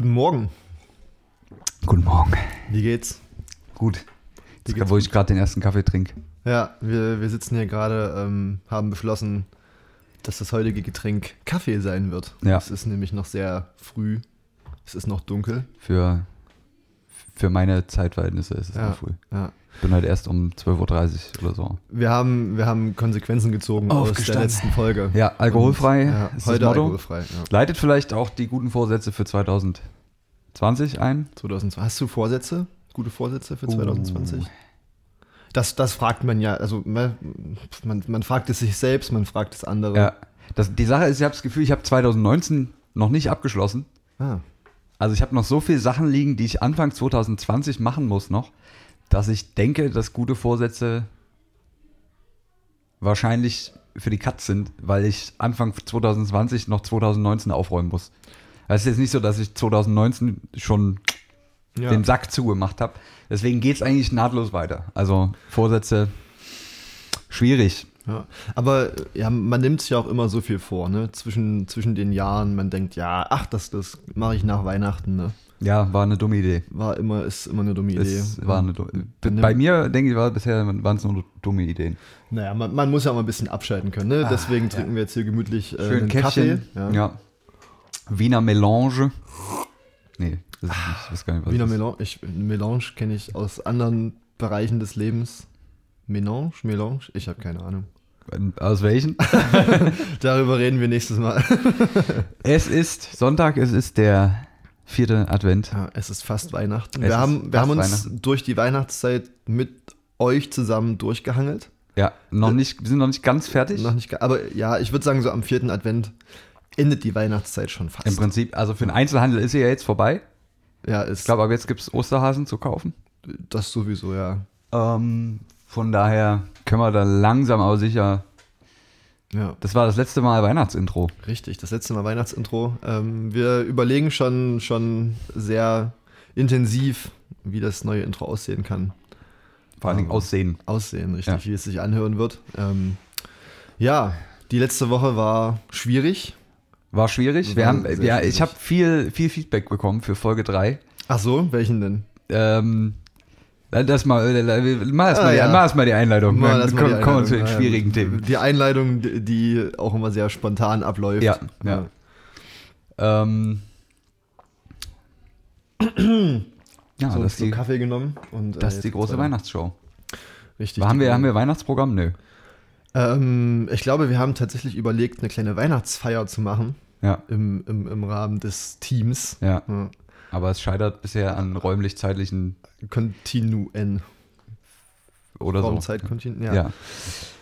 Guten Morgen. Guten Morgen. Wie geht's? Gut. Wie geht's wo ich gerade den ersten Kaffee trinke. Ja, wir, wir sitzen hier gerade, ähm, haben beschlossen, dass das heutige Getränk Kaffee sein wird. Ja. Es ist nämlich noch sehr früh. Es ist noch dunkel. Für, für meine Zeitverhältnisse ist es Ja. früh. Ja. Ich bin halt erst um 12.30 Uhr oder so. Wir haben, wir haben Konsequenzen gezogen aus der letzten Folge. Ja, alkoholfrei ja, ist heute das Motto. alkoholfrei. Leitet vielleicht auch die guten Vorsätze für 2020 ein. 2020. Hast du Vorsätze? Gute Vorsätze für Uh. 2020? Das, das fragt man ja, also man, man, man fragt es sich selbst, man fragt es andere. Ja. Das, die Sache ist, ich habe das Gefühl, ich habe 2019 noch nicht abgeschlossen. Ah, Also ich habe noch so viele Sachen liegen, die ich Anfang 2020 machen muss noch, dass ich denke, dass gute Vorsätze wahrscheinlich für die Katz sind, weil ich Anfang 2020 noch 2019 aufräumen muss. Also es ist jetzt nicht so, dass ich 2019 schon ja. den Sack zugemacht habe. Deswegen geht es eigentlich nahtlos weiter. Also Vorsätze schwierig. Ja, aber ja, man nimmt sich ja auch immer so viel vor, ne? Zwischen, zwischen den Jahren, man denkt, ja, ach, das, das mache ich nach Weihnachten, ne? Ja, war eine dumme Idee. War immer, ist immer eine dumme Idee. Es war eine dumme, bei mir, denke ich, war bisher waren es nur dumme Ideen. Naja, man, man muss ja auch mal ein bisschen abschalten können, ne? Deswegen trinken wir jetzt hier gemütlich äh, Schön einen Käffchen. Kaffee. Ja. Wiener Melange. Nee, das ist nicht, ich weiß gar nicht, was Wiener ist. Melange, ich, Melange kenne ich aus anderen Bereichen des Lebens. Melange? Melange? Ich habe keine Ahnung. Aus welchen? Darüber reden wir nächstes Mal. es ist Sonntag, es ist der vierte Advent. Ja, es ist fast Weihnachten. Es Wir haben, wir haben uns durch die Weihnachtszeit mit euch zusammen durchgehangelt. Ja, noch nicht, wir sind noch nicht ganz fertig. Noch nicht, aber ja, ich würde sagen, so am vierten Advent endet die Weihnachtszeit schon fast. Im Prinzip, also für den Einzelhandel ist sie ja jetzt vorbei. ja, ist Ich glaube, aber jetzt gibt es Osterhasen zu kaufen. das sowieso, ja. Ähm, von daher können wir da langsam aber sicher. Ja, Das war das letzte Mal Weihnachtsintro. richtig. Das letzte Mal Weihnachtsintro. Ähm, wir überlegen schon, schon sehr intensiv, wie das neue Intro aussehen kann. Vor allen Dingen Aber- Aussehen. Aussehen, richtig, Ja. wie es sich anhören wird. Ähm, ja, die letzte Woche war schwierig. War schwierig. Wir haben, ja, ich habe viel, viel Feedback bekommen für Folge 3. Ach so, welchen denn? Ähm, das mal, äh, mach erst Ah, mal, die- ja. erst mal die Einleitung. Mal Dann mal kommen, wir zu den schwierigen Ja, Themen. Die Einleitung, die- auch immer sehr spontan abläuft. Ja, ja. Ähm, ja, So, das, ist so die, Kaffee genommen und das äh, ist die große. Weihnachtsshow. Richtig. haben, wir, haben wir Weihnachtsprogramm? Nö. Ähm, ich glaube, wir haben tatsächlich überlegt, eine kleine Weihnachtsfeier zu machen Ja, im, im, im Rahmen des Teams. ja. Ja. Aber es scheitert bisher an räumlich-zeitlichen Kontinuen. oder so. Raumzeitkontinuen. Ja. Ja.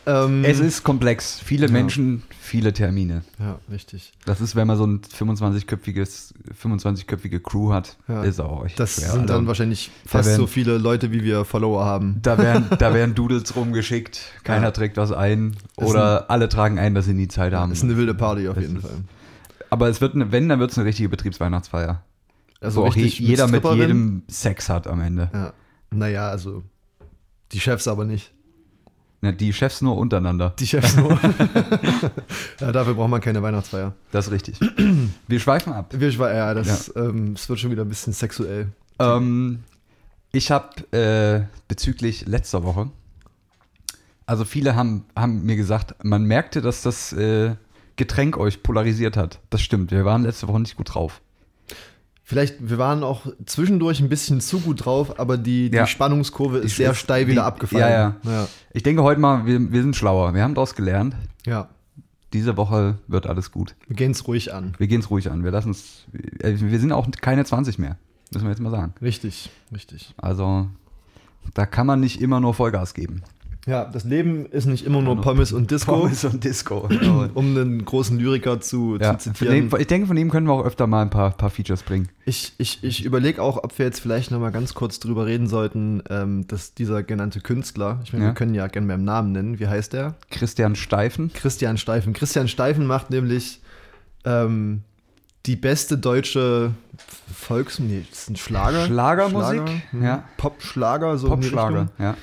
Ähm, Es ist komplex. Viele Ja. Menschen, viele Termine. Ja, richtig. Das ist, wenn man so ein 25-köpfiges, 25-köpfige Crew hat, Ja. ist auch echt Das schwer. sind dann Also, wahrscheinlich fast werden- so viele Leute, wie wir Follower haben. da werden, da werden Doodles rumgeschickt, keiner trägt was ein oder alle tragen ein, dass sie nie Zeit haben. ist eine wilde Party auf Das jeden ist- Fall. Aber es wird, eine, wenn, dann wird es eine richtige Betriebsweihnachtsfeier. Also wo auch jeder mit Stripperin. jedem Sex hat am Ende. Ja. Naja, also die Chefs aber nicht. Ja, die Chefs nur untereinander. Die Chefs nur. ja, dafür braucht man keine Weihnachtsfeier. Das ist richtig. Wir schweifen ab. Wir, ja, das, Ähm, es wird schon wieder ein bisschen sexuell. Ähm, ich habe äh, bezüglich letzter Woche, also viele haben, haben mir gesagt, man merkte, dass das äh, Getränk euch polarisiert hat. Das stimmt, wir waren letzte Woche nicht gut drauf. Vielleicht, wir waren auch zwischendurch ein bisschen zu gut drauf, aber die, die Ja. Spannungskurve ist Die- sehr steil wieder abgefallen. ja, ja. ja. Ich denke heute mal, wir, wir sind schlauer. Wir haben daraus gelernt. Ja, Diese Woche wird alles gut. wir gehen es ruhig an. Wir gehen es ruhig an. Wir lassen es. äh, Wir sind auch keine 20 mehr. Müssen wir jetzt mal sagen. Richtig, richtig. Also, da kann man nicht immer nur Vollgas geben. Ja, das Leben ist nicht immer nur Nur Pommes und Disco, und Disco. um einen großen Lyriker zu, ja, zu von dem, zitieren. ich denke, von ihm können wir auch öfter mal ein paar, paar Features bringen. Ich, ich, ich überlege auch, ob wir jetzt vielleicht noch mal ganz kurz drüber reden sollten, ähm, dass dieser genannte Künstler, ich meine, Ja. wir können ja gerne beim Namen nennen, wie heißt der? Christian Steifen. Christian Steifen. Christian Steifen macht nämlich ähm, die beste deutsche Volks... Nee, das ist ein Schlager. Schlagermusik, Schlager, hm, ja. Pop-Schlager, so Popschlager. Ja,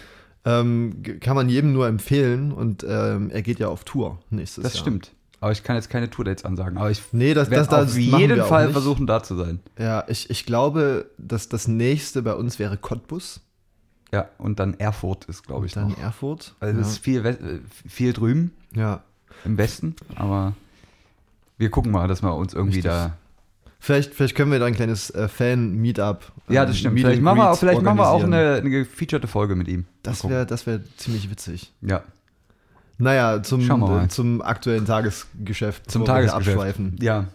Ähm, kann man jedem nur empfehlen und ähm, er geht ja auf Tour nächstes das Jahr. stimmt. Aber ich kann jetzt keine Tourdates ansagen. Aber ich Nee, das, das, das auf jeden Fall versuchen, da zu sein. Ja, ich, ich glaube, dass das nächste bei uns wäre Cottbus. Ja, und dann Erfurt ist, glaube ich, Dann noch. Erfurt. Also es ist viel, viel drüben ja. im Westen, aber wir gucken mal, dass wir uns irgendwie Richtig. da. Vielleicht, vielleicht können wir da ein kleines äh, Fan-Meetup. Ja, ähm, das stimmt. Meet Vielleicht machen, wir, auch- vielleicht machen wir auch eine, eine gefeaturete Folge mit ihm. Das wäre das wär ziemlich witzig. Ja, Naja, zum, äh, zum aktuellen Tagesgeschäft. zum Tagesgeschäft. Abschweifen. Ja.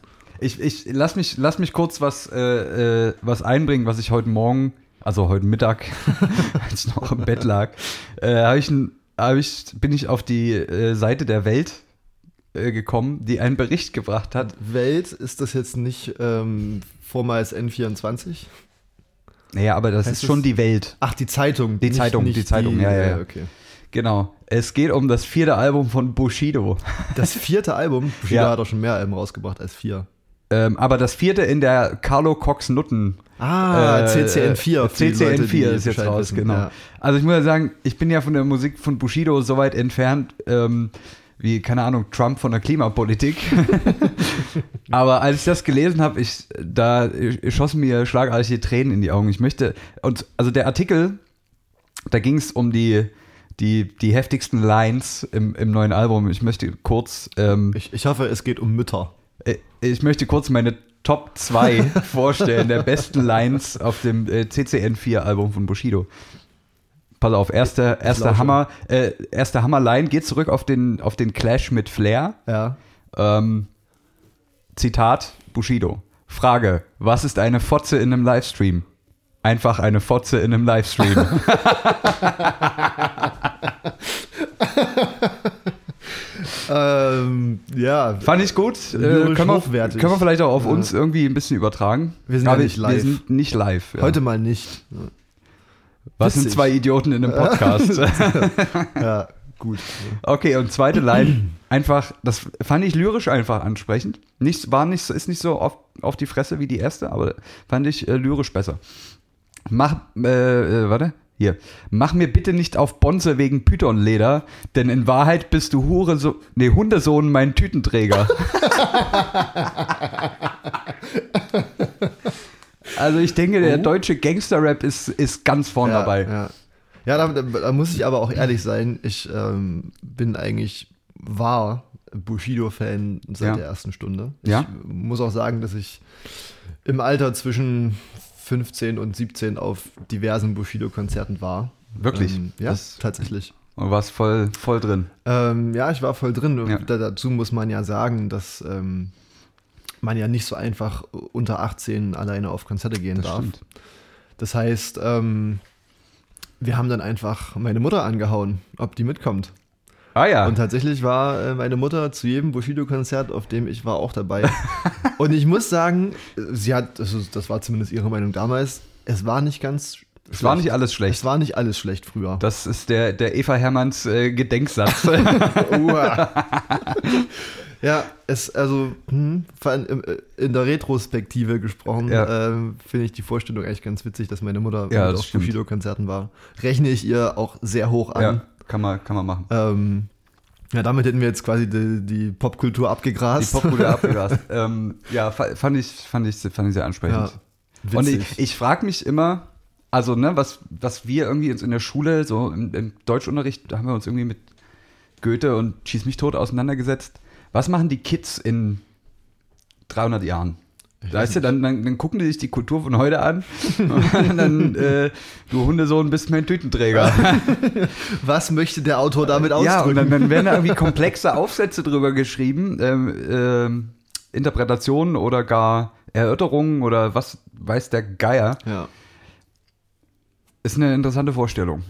Ich, ich lass, mich, lass mich kurz was, äh, äh, was einbringen, was ich heute Morgen, also heute Mittag, als ich noch im Bett lag, äh, ich, ein- ich, bin ich auf die äh, Seite der Welt äh, gekommen, die einen Bericht gebracht hat. Welt, ist das jetzt nicht ähm, vormals N24? Naja, aber das Heißt ist schon die Welt. Ach, die Zeitung. Die Zeitung, die Zeitung, ja, ja, ja. Okay. Genau. Es geht um das vierte Album von Bushido. Das vierte Album, Bushido Ja. hat auch schon mehr Alben rausgebracht als vier. Ähm, aber das vierte in der Carlo Cox Nutten. Ah, äh, CCN4. für die CCN4 Leute, die ist jetzt raus, wissen. genau. Ja. Also ich muss ja sagen, ich bin ja von der Musik von Bushido so weit entfernt, ähm, wie, keine Ahnung, Trump von der Klimapolitik. Aber als ich das gelesen habe, ich, da schossen mir schlagartige Tränen in die Augen. Ich möchte, und also der Artikel, da ging es um die, die, die heftigsten Lines im, im neuen Album. Ich möchte kurz, ähm, Ich, ich hoffe, es geht um Mütter. äh, ich möchte kurz meine Top 2 vorstellen, der besten Lines auf dem äh, CCN4-Album von Bushido. Pass auf, erster lausche. Hammer, äh, erster Hammer-Line geht zurück auf den, auf den Clash mit Flair. Ja. Ähm, Zitat Bushido. Frage, was ist eine Fotze in einem Livestream? Einfach eine Fotze in einem Livestream. Ähm, ja. Fand ich gut. Äh, können, wir, können wir vielleicht auch auf Ja. uns irgendwie ein bisschen übertragen. Wir sind ja nicht live. Wir sind nicht live. Ja. Heute mal nicht. Was sind zwei Idioten in einem Podcast? Ja, gut. okay, und zweite Line, einfach, das fand ich lyrisch einfach ansprechend. Nicht, war nicht, so- ist nicht so auf, auf die Fresse wie die erste, aber fand ich äh, lyrisch besser. Mach, äh, äh, warte, hier. Mach mir bitte nicht auf Bonze wegen Pythonleder, denn in Wahrheit bist du Hure so, nee, Hundesohn, mein Tütenträger. also ich denke, der Oh. deutsche Gangster-Rap ist, ist ganz vorn ja, dabei. Ja, ja da, da, muss ich aber auch ehrlich sein, ich ähm, bin eigentlich, war Bushido-Fan seit Ja. der ersten Stunde. Ja. Ich muss auch sagen, dass ich im Alter zwischen 15 und 17 auf diversen Bushido-Konzerten war. Wirklich? Ähm, ja, Das- tatsächlich. Und warst voll, voll drin. Ähm, ja, ich war voll drin. Ja. Da, dazu muss man ja sagen, dass ähm, man ja nicht so einfach unter 18 alleine auf Konzerte gehen Das darf. stimmt. Das heißt, ähm, wir haben dann einfach meine Mutter angehauen, ob die mitkommt. Ah ja. Und tatsächlich war äh, meine Mutter zu jedem Bushido-Konzert, auf dem ich war, auch dabei. Und ich muss sagen, äh, sie hat, also das war zumindest ihre Meinung damals, es war nicht ganz es war nicht alles Es schlecht. war nicht alles schlecht früher. Das ist der, der Eva Hermanns äh, Gedenksatz. Ja, es, also, hm, vor allem im- in der Retrospektive gesprochen, Ja. ähm, finde ich die Vorstellung eigentlich ganz witzig, dass meine Mutter Ja, auf. Bushido-Konzerten war. Rechne ich ihr auch sehr hoch an. ja, kann man, kann man machen. Ähm, ja, damit hätten wir jetzt quasi die, die Popkultur Die abgegrast. Popkultur abgegrast. ähm, ja, fa- fand ich, fand, ich, fand ich sehr ansprechend. Ja, Und witzig. ich, ich frage mich immer, also, ne, was, was wir irgendwie in der Schule, so im, im Deutschunterricht, da haben wir uns irgendwie mit Goethe und Schieß mich tot auseinandergesetzt. Was machen die Kids in 300 Jahren? Weißt du, dann, dann, dann gucken die sich die Kultur von heute an und dann, äh, du Hundesohn bist mein Tütenträger. Was möchte der Autor damit ja, ausdrücken? und dann, dann werden da irgendwie komplexe Aufsätze drüber geschrieben, ähm, ähm, Interpretationen oder gar Erörterungen oder was weiß der Geier. ja. Ist eine interessante Vorstellung.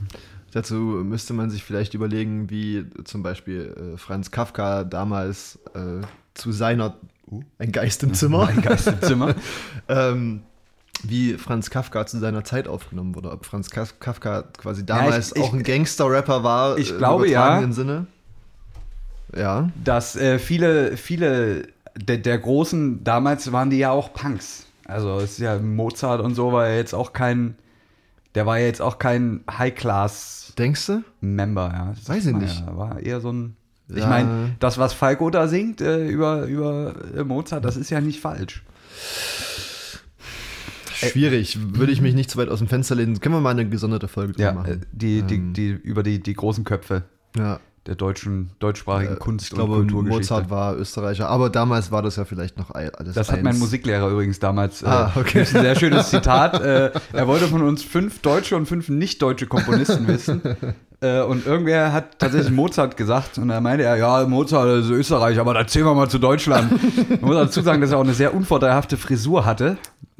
Dazu müsste man sich vielleicht überlegen, wie zum Beispiel äh, Franz Kafka damals äh, zu seiner ein Geist im Zimmer, Ein Geist im Zimmer. ähm, wie Franz Kafka zu seiner Zeit aufgenommen wurde. Ob Franz Kaf- Kafka quasi damals ich- ich- auch ein Gangster-Rapper war. ich äh, glaube, ja. Sinne. Ja. Dass äh, viele, viele der, der Großen damals waren die ja auch Punks. Also ist ja Mozart und so war ja jetzt auch kein, der war ja jetzt auch kein High-Class-Member, Denkst du? ja. Das Weiß ich nicht. Ja. War eher so ein Ich Ja. meine, das, was Falco da singt äh, über, über äh, Mozart, das ist ja nicht falsch. Schwierig, würde ich mich nicht zu weit aus dem Fenster lehnen. Können wir mal eine gesonderte Folge drüber Ja, äh, machen? die, die, Ähm. die, über die, die großen Köpfe Ja. Der deutschen, deutschsprachigen Äh, Kunst ich glaube, und Kulturgeschichte. Mozart war Österreicher, aber damals war das ja vielleicht noch alles Das hat eins. mein Musiklehrer übrigens damals. Ah, äh, okay. das ist ein sehr schönes Zitat. äh, er wollte von uns fünf deutsche und fünf nicht deutsche Komponisten wissen. Äh, und irgendwer hat tatsächlich Mozart gesagt. Und da meinte er, ja, Mozart ist Österreich, aber da zählen wir mal zu Deutschland. Man muss dazu sagen, dass er auch eine sehr unvorteilhafte Frisur hatte.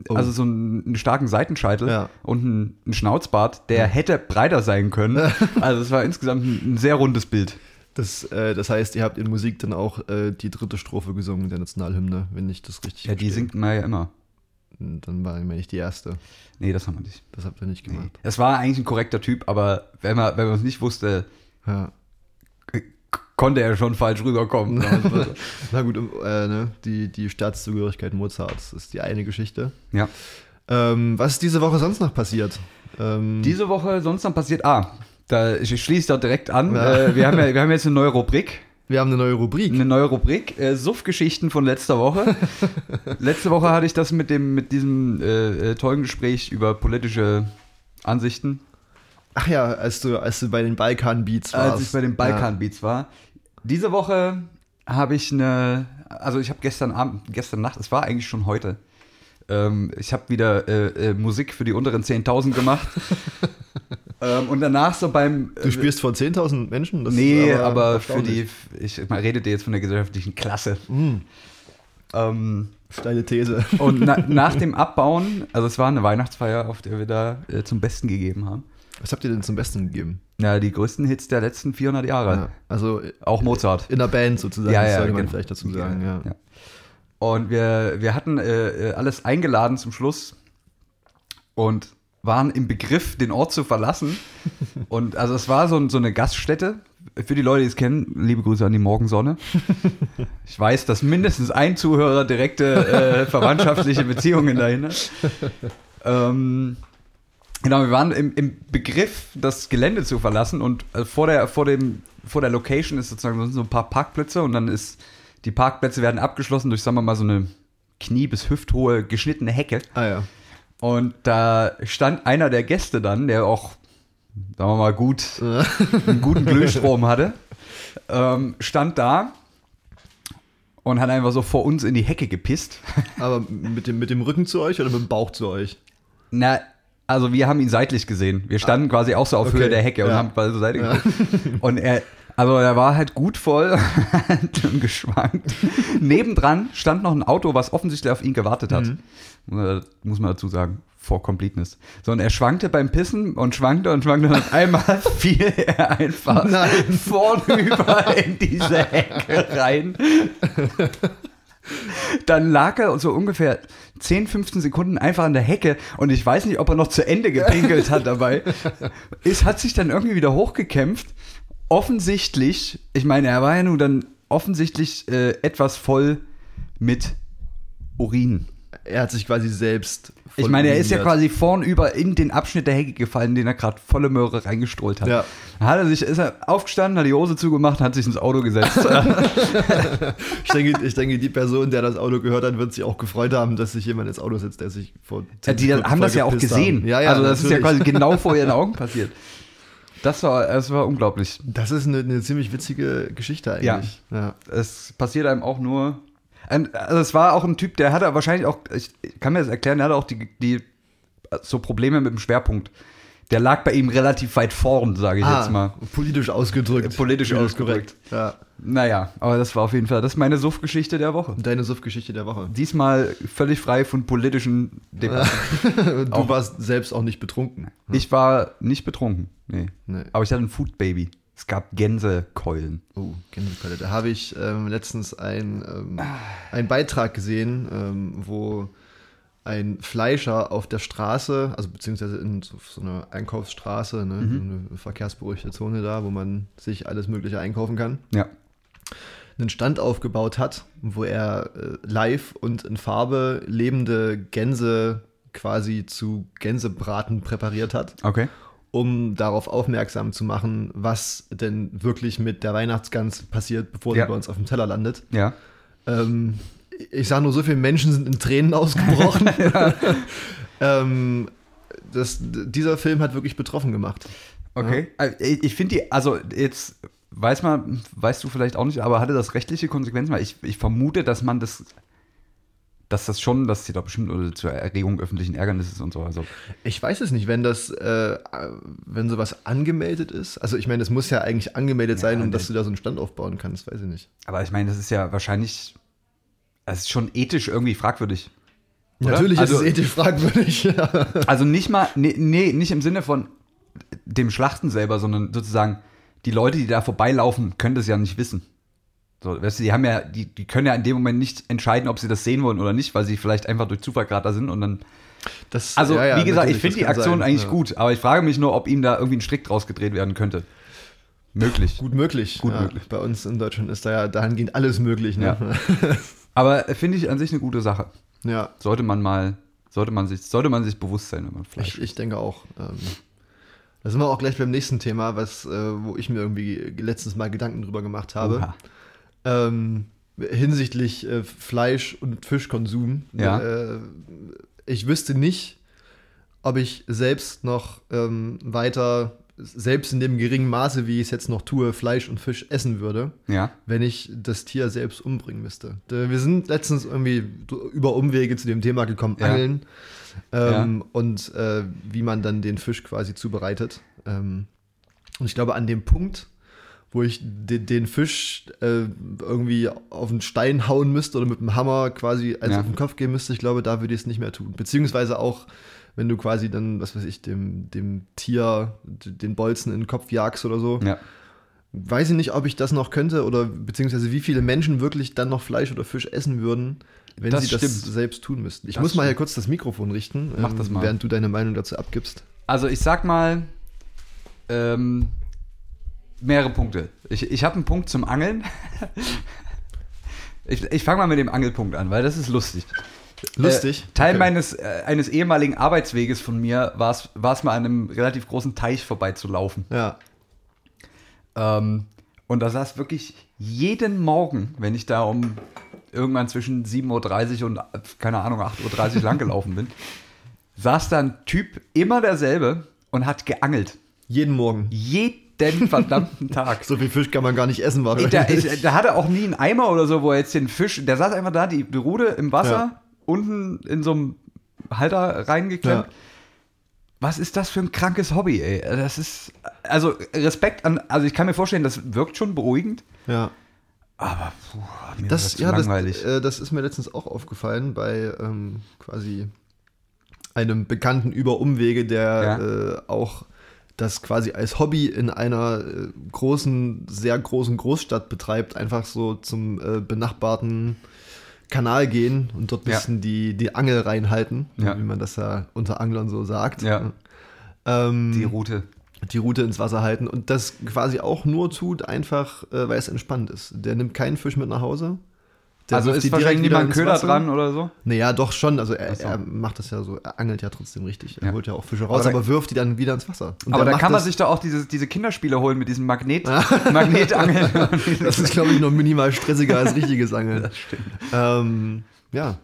Oh. Also so einen, einen starken Seitenscheitel Ja. und einen, einen Schnauzbart, der hätte breiter sein können. Also es war insgesamt ein, ein sehr rundes Bild. Das, äh, das heißt, ihr habt in Musik dann auch äh, die dritte Strophe gesungen der Nationalhymne, wenn ich das richtig Ja, die verstehe. singt man ja immer. Dann war meine ich die erste. Nee, das haben wir nicht. Das habt ihr nicht gemacht. Es war eigentlich ein korrekter Typ, aber wenn man, wenn man es nicht wusste, Ja. konnte er schon falsch rüberkommen. Na gut, äh, ne? die, die Staatszugehörigkeit Mozarts ist die eine Geschichte. ja. Ähm, was ist diese Woche sonst noch passiert? Ähm, Diese Woche sonst noch passiert, ah, da ich schließe da direkt an. Ja. Äh, wir, haben ja, wir haben jetzt eine neue Rubrik. Wir haben eine neue Rubrik. Eine neue Rubrik, äh, Suff-Geschichten von letzter Woche. Letzte Woche hatte ich das mit dem, mit diesem äh, äh, tollen Gespräch über politische Ansichten, Ach ja, als du, als du bei den Balkan-Beats warst. als ich bei den Balkan-Beats war. Diese Woche habe ich eine, also ich habe gestern Abend, gestern Nacht, es war eigentlich schon heute, ähm, ich habe wieder äh, äh, Musik für die unteren 10.000 gemacht. ähm, und danach so beim... Ja. Du spielst vor 10.000 Menschen? Das nee, ist aber, für die, ich man redet jetzt von der gesellschaftlichen Klasse. Hm, Ähm, steile These. und na, nach dem Abbauen, also es war eine Weihnachtsfeier, auf der wir da äh, zum Besten gegeben haben. Was habt ihr denn zum Besten gegeben? Ja, die größten Hits der letzten 400 Jahre. Ja, also Auch Mozart. in der Band sozusagen, Ja, ja, sollte man genau. vielleicht dazu sagen. Ja. Ja. Und wir, wir hatten äh, äh, alles eingeladen zum Schluss und waren im Begriff, den Ort zu verlassen. Und also es war so, ein- so eine Gaststätte. Für die Leute, die es kennen, liebe Grüße an die Morgensonne. Ich weiß, dass mindestens ein Zuhörer direkte äh, verwandtschaftliche Beziehungen dahin hat. Ähm, genau, wir waren im, im Begriff, das Gelände zu verlassen und äh, vor, der, vor, dem, vor der Location ist sozusagen sind so ein paar Parkplätze und dann ist, die Parkplätze werden abgeschlossen durch, sagen wir mal, so eine knie- bis hüfthohe geschnittene Hecke. Ah ja. Und da stand einer der Gäste dann, der auch, sagen wir mal, gut, einen guten Glühstrom hatte, ähm, stand da und hat einfach so vor uns in die Hecke gepisst. Aber mit dem, mit dem Rücken zu euch oder mit dem Bauch zu euch? Na, also wir haben ihn seitlich gesehen. Wir standen quasi auch so auf Okay, Höhe der Hecke und ja. haben quasi zur Seite geguckt. Und er, also er war halt gut voll und geschwankt. Nebendran stand noch ein Auto, was offensichtlich auf ihn gewartet hat. Man- Muss man dazu sagen. For completeness. So, und er schwankte beim Pissen und schwankte und schwankte und auf einmal fiel er einfach Nein. vornüber in diese Hecke rein. Dann lag er so ungefähr 10, 15 Sekunden einfach an der Hecke und ich weiß nicht, ob er noch zu Ende gepinkelt hat dabei. Es hat sich dann irgendwie wieder hochgekämpft. Offensichtlich, ich meine, er war ja nun dann offensichtlich äh, etwas voll mit Urin. Er hat sich quasi selbst. Ich voll meine, er ist ja quasi vornüber in den Abschnitt der Hecke gefallen, den er gerade volle Möhre reingestrollt hat. Ja. Dann Hat er sich, ist er aufgestanden, hat die Hose zugemacht, hat sich ins Auto gesetzt. Ich denke, ich denke, die Person, der das Auto gehört hat, wird sich auch gefreut haben, dass sich jemand ins Auto setzt, der sich vor. Ja, 10 die haben das ja auch gesehen. Ja, ja, also das ist ja natürlich. quasi genau vor ihren Augen passiert. Das war, das war unglaublich. Das ist eine, eine ziemlich witzige Geschichte eigentlich. Ja. Es passiert einem auch nur. Also es war auch ein Typ, der hatte wahrscheinlich auch, ich kann mir das erklären, der hatte auch die, die so Probleme mit dem Schwerpunkt. Der lag bei ihm relativ weit vorn, sage ich Ah, jetzt mal. Politisch ausgedrückt. Politisch Wie das ausgedrückt. korrekt. Ja. Naja, aber das war auf jeden Fall, das ist meine Suff-Geschichte der Woche. Deine Suff-Geschichte der Woche. Diesmal völlig frei von politischen Debatten. du Auch- warst selbst auch nicht betrunken. Ich war nicht betrunken, nee. Nee. Aber ich hatte ein Food Baby. Es gab Gänsekeulen. Oh, Gänsekeule. Da habe ich ähm, letztens ein, ähm, einen Beitrag gesehen, ähm, wo ein Fleischer auf der Straße, also beziehungsweise in so, so einer Einkaufsstraße, ne, so eine verkehrsberuhigte Zone da, wo man sich alles Mögliche einkaufen kann, Ja. einen Stand aufgebaut hat, wo er äh, live und in Farbe lebende Gänse quasi zu Gänsebraten präpariert hat. Okay. Um darauf aufmerksam zu machen, was denn wirklich mit der Weihnachtsgans passiert, bevor Ja. sie bei uns auf dem Teller landet. Ja. Ähm, ich sage nur, so viele Menschen sind in Tränen ausgebrochen. ähm, das, dieser Film hat wirklich betroffen gemacht. Okay. Äh, Ich ich finde die, also jetzt weiß man, weißt du vielleicht auch nicht, aber hatte das rechtliche Konsequenzen? Ich, ich vermute, dass man das, dass das schon, dass sie da bestimmt oder zur Erregung öffentlichen Ärgernisses und so. Also Ich weiß es nicht, wenn das, äh, wenn sowas angemeldet ist. Also ich meine, es muss ja eigentlich angemeldet sein, um dass du da so einen Stand aufbauen kannst, weiß ich nicht. Aber ich meine, das ist ja wahrscheinlich, es ist schon ethisch irgendwie fragwürdig. Oder? Natürlich also, ist es ethisch fragwürdig. Also nicht mal, nee, nee, nicht im Sinne von dem Schlachten selber, sondern sozusagen die Leute, die da vorbeilaufen, können das ja nicht wissen. So, weißt du, die haben ja, die, die können ja in dem Moment nicht entscheiden, ob sie das sehen wollen oder nicht, weil sie vielleicht einfach durch Zufall gerade da sind und dann. Das, Also, ja, ja, wie gesagt, ich finde die Aktion sein, eigentlich ja. gut, aber ich frage mich nur, ob ihm da irgendwie ein Strick draus gedreht werden könnte. Möglich. Gut möglich. Gut möglich. Bei uns in Deutschland ist da ja dahingehend alles möglich. Ne? Aber finde ich an sich eine gute Sache. Ja, Sollte man mal, sollte man sich, sollte man sich bewusst sein, wenn man Fleisch ich, ich denke auch. Ähm, da sind wir auch gleich beim nächsten Thema, was, äh, wo ich mir irgendwie letztens mal Gedanken drüber gemacht habe. Oha. Ähm, hinsichtlich äh, Fleisch- und Fischkonsum. Ja. Äh, ich wüsste nicht, ob ich selbst noch ähm, weiter, selbst in dem geringen Maße, wie ich es jetzt noch tue, Fleisch und Fisch essen würde, Ja. wenn ich das Tier selbst umbringen müsste. Wir sind letztens irgendwie über Umwege zu dem Thema gekommen, Ja. Angeln. Ähm, Und äh, wie man dann den Fisch quasi zubereitet. Ähm, und ich glaube, an dem Punkt, wo ich den, den Fisch äh, irgendwie auf einen Stein hauen müsste oder mit dem Hammer quasi als Ja. auf den Kopf gehen müsste, ich glaube, da würde ich es nicht mehr tun. Beziehungsweise auch, wenn du quasi dann, was weiß ich, dem, dem Tier den Bolzen in den Kopf jagst oder so. Ja. Weiß ich nicht, ob ich das noch könnte oder beziehungsweise wie viele Menschen wirklich dann noch Fleisch oder Fisch essen würden, wenn Das sie das stimmt. selbst tun müssten. Ich Das muss mal hier kurz das Mikrofon richten, ähm, Mach das mal. während du deine Meinung dazu abgibst. Also ich sag mal ähm, mehrere Punkte. Ich, ich habe einen Punkt zum Angeln. ich ich fange mal mit dem Angelpunkt an, weil das ist lustig. Lustig. Äh, Teil Okay. meines äh, eines ehemaligen Arbeitsweges von mir war es war es mal an einem relativ großen Teich vorbeizulaufen. Ja. Ähm, und da saß wirklich jeden Morgen, wenn ich da um irgendwann zwischen 7.30 Uhr und, keine Ahnung, 8.30 Uhr lang gelaufen bin, saß da ein Typ, immer derselbe, und hat geangelt. Jeden Morgen. Jeden verdammten Tag. So viel Fisch kann man gar nicht essen, wahrscheinlich. Der, ich, der hatte auch nie einen Eimer oder so, wo er jetzt den Fisch, der saß einfach da, die, die Rude im Wasser, Ja. unten in so einem Halter reingeklemmt. Ja. Was ist das für ein krankes Hobby, ey? Das ist, also Respekt an, also ich kann mir vorstellen, das wirkt schon beruhigend, ja. aber puh, mir Das, das, ja, das, langweilig. äh, das ist mir letztens auch aufgefallen bei ähm, quasi einem Bekannten über Umwege, der äh, auch das quasi als Hobby in einer äh, großen, sehr großen Großstadt betreibt, einfach so zum äh, benachbarten Kanal gehen und dort ein Ja. bisschen die, die Angel reinhalten, Ja. wie man das ja unter Anglern so sagt. Ja. Ähm, die Route. die Route ins Wasser halten und das quasi auch nur tut, einfach äh, weil es entspannt ist. Der nimmt keinen Fisch mit nach Hause. Der Also ist die direkt wahrscheinlich niemand Köder Wasser. dran oder so? Naja, doch schon. Also er, so. er macht das ja so, er angelt ja trotzdem richtig. Er Ja. holt ja auch Fische raus, Aber aber, da- wirft die dann wieder ins Wasser. Und Aber da kann man sich doch auch diese, diese Kinderspiele holen mit diesem Magnet, Magnetangeln. Das ist, glaube ich, noch minimal stressiger als richtiges Angeln. Das stimmt. Ähm, ja.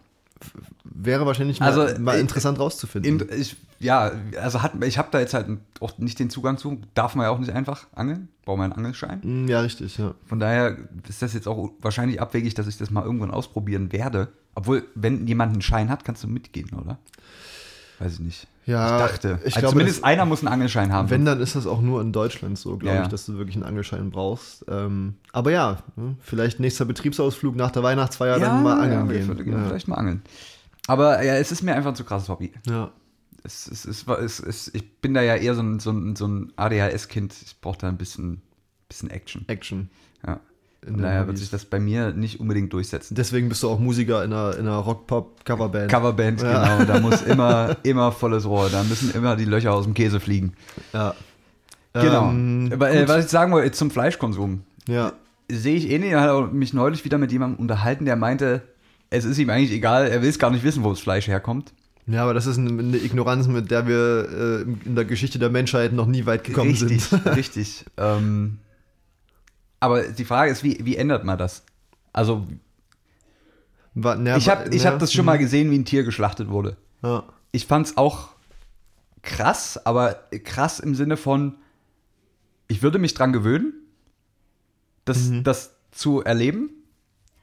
Wäre wahrscheinlich mal, Also, mal äh, interessant rauszufinden. In, ich, ja, also hat, ich habe da jetzt halt auch nicht den Zugang zu. Darf man ja auch nicht einfach angeln. Braucht man einen Angelschein. Mm, ja, richtig, ja. Von daher ist das jetzt auch wahrscheinlich abwegig, dass ich das mal irgendwann ausprobieren werde. Obwohl, wenn jemand einen Schein hat, kannst du mitgehen, oder? Weiß ich nicht. Ja, ich dachte. ich also glaube, zumindest das- einer muss einen Angelschein haben. Wenn, dann ist das auch nur in Deutschland so, glaube Ja, ja. ich, dass du wirklich einen Angelschein brauchst. Ähm, aber ja, ne, vielleicht nächster Betriebsausflug nach der Weihnachtsfeier dann mal angeln ja, gehen. Ja. Vielleicht mal angeln. Aber ja, es ist mir einfach ein zu krasses Hobby. Ja. Es, es, es, ich bin da ja eher so ein, so ein, so ein ADHS-Kind. Ich brauche da ein bisschen, bisschen Action. Action. Ja. Daher wird sich das bei mir nicht unbedingt durchsetzen. Deswegen bist du auch Musiker in einer, in einer Rock-Pop-Coverband. Coverband, Ja. genau. Da muss immer, immer volles Rohr. Da müssen immer die Löcher aus dem Käse fliegen. Ja. Genau. Ähm, Aber, äh, was ich sagen wollte, zum Fleischkonsum. ja. Sehe ich ähnlich. Ich habe mich neulich wieder mit jemandem unterhalten, der meinte, es ist ihm eigentlich egal, er will es gar nicht wissen, wo das Fleisch herkommt. Ja, aber das ist eine, Ignoranz, mit der wir äh, in der Geschichte der Menschheit noch nie weit gekommen richtig, sind. richtig. Ähm, aber die Frage ist, wie, wie ändert man das? Also, Wa- na, ich habe na, hab das schon mal gesehen, wie ein Tier geschlachtet wurde. Ja. Ich fand es auch krass, aber krass im Sinne von, ich würde mich dran gewöhnen, das, Mhm. das zu erleben,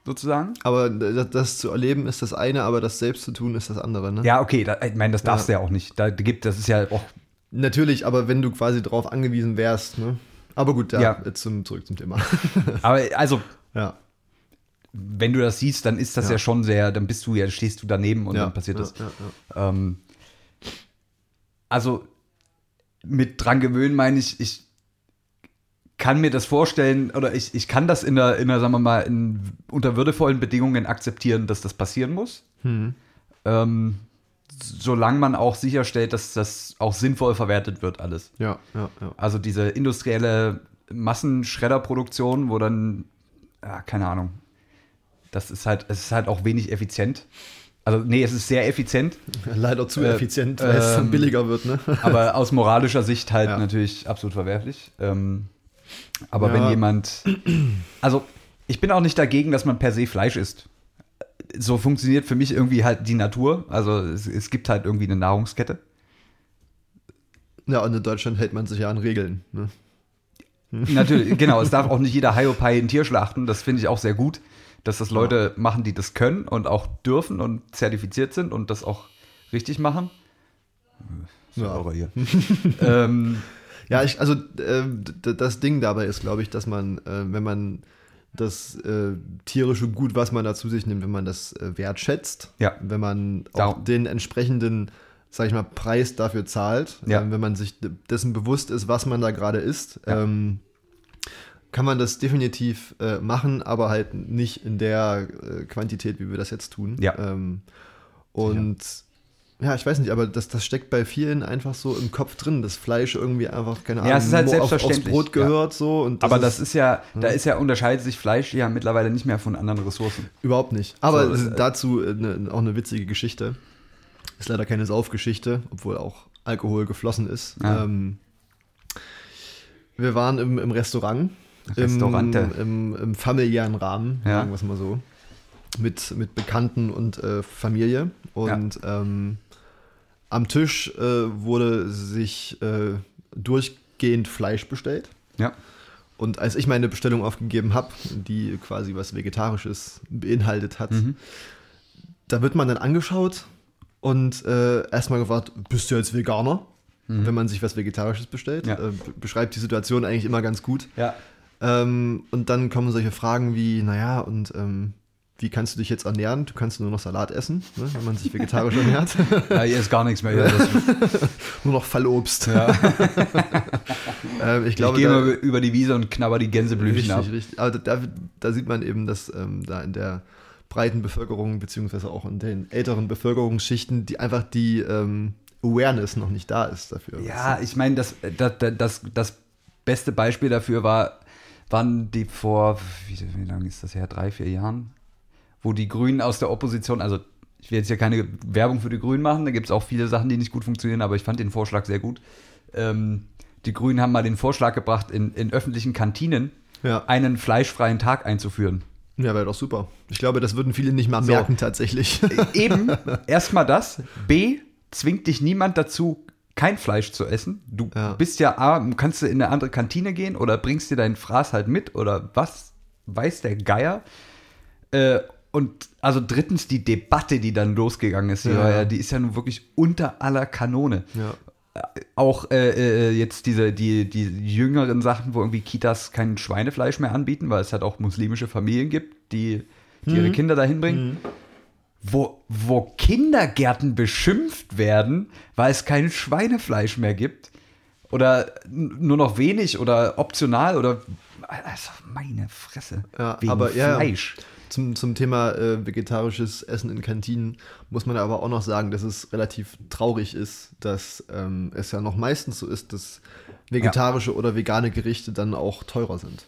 sozusagen. Aber das, das zu erleben ist das eine, aber das selbst zu tun ist das andere. Ne? Ja, okay, da, ich meine, das darfst du ja auch nicht. Da gibt, das ist ja auch Natürlich, aber wenn du quasi darauf angewiesen wärst. Ne? Aber gut, ja, Ja. Jetzt zum, zurück zum Thema. Aber also, ja. wenn du das siehst, dann ist das ja, Ja. schon sehr, dann bist du ja, stehst du daneben und ja, dann passiert das. Ähm, also mit dran gewöhnen meine ich, ich kann mir das vorstellen oder ich, ich kann das in der, in der, sagen wir mal, in, unter würdevollen Bedingungen akzeptieren, dass das passieren muss. Hm. Ähm, solange man auch sicherstellt, dass das auch sinnvoll verwertet wird, alles. Ja, ja, ja. Also diese industrielle Massenschredderproduktion, wo dann, ja, keine Ahnung, das ist halt, es ist halt auch wenig effizient. Also, nee, es ist sehr effizient, Leider zu Äh, effizient, weil es dann ähm, billiger wird. Ne? aber aus moralischer Sicht halt Ja. natürlich absolut verwerflich. Ähm, aber Ja. wenn jemand, also ich bin auch nicht dagegen, dass man per se Fleisch isst. So funktioniert für mich irgendwie halt die Natur. Also es, es gibt halt irgendwie eine Nahrungskette. Ja, und in Deutschland hält man sich ja an Regeln. Ne? Natürlich, genau, es darf auch nicht jeder Hiopai ein Tier schlachten. Das finde ich auch sehr gut, dass das Leute machen, die das können und auch dürfen und zertifiziert sind und das auch richtig machen. Ja. hier. ähm, Ja, ich, also äh, das Ding dabei ist, glaube ich, dass man, äh, wenn man das äh, tierische Gut, was man da zu sich nimmt, wenn man das äh, wertschätzt, Ja. wenn man auch Darum- den entsprechenden, sag ich mal, Preis dafür zahlt, Ja. äh, wenn man sich dessen bewusst ist, was man da gerade isst, Ja. ähm, kann man das definitiv äh, machen, aber halt nicht in der äh, Quantität, wie wir das jetzt tun. Ja. Ähm, und ja, ich weiß nicht, aber das, das steckt bei vielen einfach so im Kopf drin, dass Fleisch irgendwie einfach, keine Ahnung, Ja, es ist halt nur auf, aufs selbstverständlich, Brot ja. gehört so. Und aber das ist ja, da ist ja, unterscheidet sich Fleisch ja mittlerweile nicht mehr von anderen Ressourcen. Überhaupt nicht. Aber So, ist äh, dazu äh, ne, auch eine witzige Geschichte. Ist leider keine Saufgeschichte, obwohl auch Alkohol geflossen ist. Ah. Ähm, wir waren im, im Restaurant. Restaurante. Im, im, Im familiären Rahmen, Ja. sagen wir es mal so. Mit, mit Bekannten und äh, Familie. Und ähm, am Tisch äh, wurde sich äh, durchgehend Fleisch bestellt. Ja. Und als ich meine Bestellung aufgegeben habe, die quasi was Vegetarisches beinhaltet hat, Mhm. da wird man dann angeschaut und äh, erstmal gefragt, bist du jetzt Veganer? Wenn man sich was Vegetarisches bestellt. Mhm. Ja. Äh, be- beschreibt die Situation eigentlich immer ganz gut. Ja. Ähm, und dann kommen solche Fragen wie, naja, und ähm, wie kannst du dich jetzt ernähren? Du kannst nur noch Salat essen, ne, wenn man sich vegetarisch ernährt. ja hier ist gar nichts mehr. Ja, nur noch Fallobst. ja. Ähm, ich Ich gehe mal über die Wiese und knabber die Gänseblümchen ab. Richtig, richtig. Aber da, da sieht man eben, dass ähm, da in der breiten Bevölkerung, beziehungsweise auch in den älteren Bevölkerungsschichten, die einfach die ähm, Awareness noch nicht da ist dafür. Ja, ich meine, das, das, das, das beste Beispiel dafür war, waren die vor, wie, wie lange ist das her? Drei, vier Jahren? Wo die Grünen aus der Opposition, also ich will jetzt hier keine Werbung für die Grünen machen, da gibt es auch viele Sachen, die nicht gut funktionieren, aber ich fand den Vorschlag sehr gut. Ähm, die Grünen haben mal den Vorschlag gebracht, in, in öffentlichen Kantinen Ja, einen fleischfreien Tag einzuführen. ja wäre doch super. Ich glaube, das würden viele nicht mal So. merken tatsächlich. Eben, erstmal das. B, zwingt dich niemand dazu, kein Fleisch zu essen. Du Ja. bist ja A, kannst du in eine andere Kantine gehen oder bringst dir deinen Fraß halt mit oder was weiß der Geier. Äh, und also drittens die Debatte, die dann losgegangen ist, die, Ja. ja, die ist ja nun wirklich unter aller Kanone. ja. Auch äh, äh, jetzt diese, die, die jüngeren Sachen, wo irgendwie Kitas kein Schweinefleisch mehr anbieten, weil es halt auch muslimische Familien gibt, die, die ihre Kinder dahin bringen. Wo, wo Kindergärten beschimpft werden, weil es kein Schweinefleisch mehr gibt. Oder nur noch wenig oder optional oder. Also meine Fresse. Ja, Wegen aber ja, Fleisch. Zum, zum Thema äh, vegetarisches Essen in Kantinen muss man aber auch noch sagen, dass es relativ traurig ist, dass ähm, es ja noch meistens so ist, dass vegetarische oder vegane Gerichte dann auch teurer sind.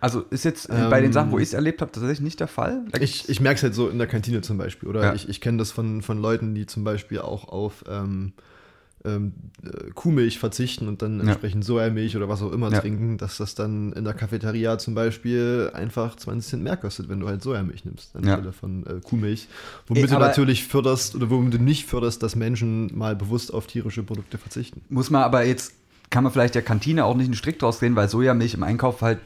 Also ist jetzt äh, bei den Sachen, wo ich es erlebt habe, tatsächlich nicht der Fall. Ich, ich merke es halt so in der Kantine zum Beispiel. Oder Ja. ich, ich kenne das von, von Leuten, die zum Beispiel auch auf ähm, ähm, äh, Kuhmilch verzichten und dann Ja. entsprechend Sojamilch oder was auch immer Ja. trinken, dass das dann in der Cafeteria zum Beispiel einfach 20 Cent mehr kostet, wenn du halt Sojamilch nimmst, anstelle von äh, Kuhmilch. Womit Ey, du natürlich förderst oder womit du nicht förderst, dass Menschen mal bewusst auf tierische Produkte verzichten. muss man aber jetzt, kann man vielleicht der Kantine auch nicht einen Strick draus drehen, weil Sojamilch im Einkauf halt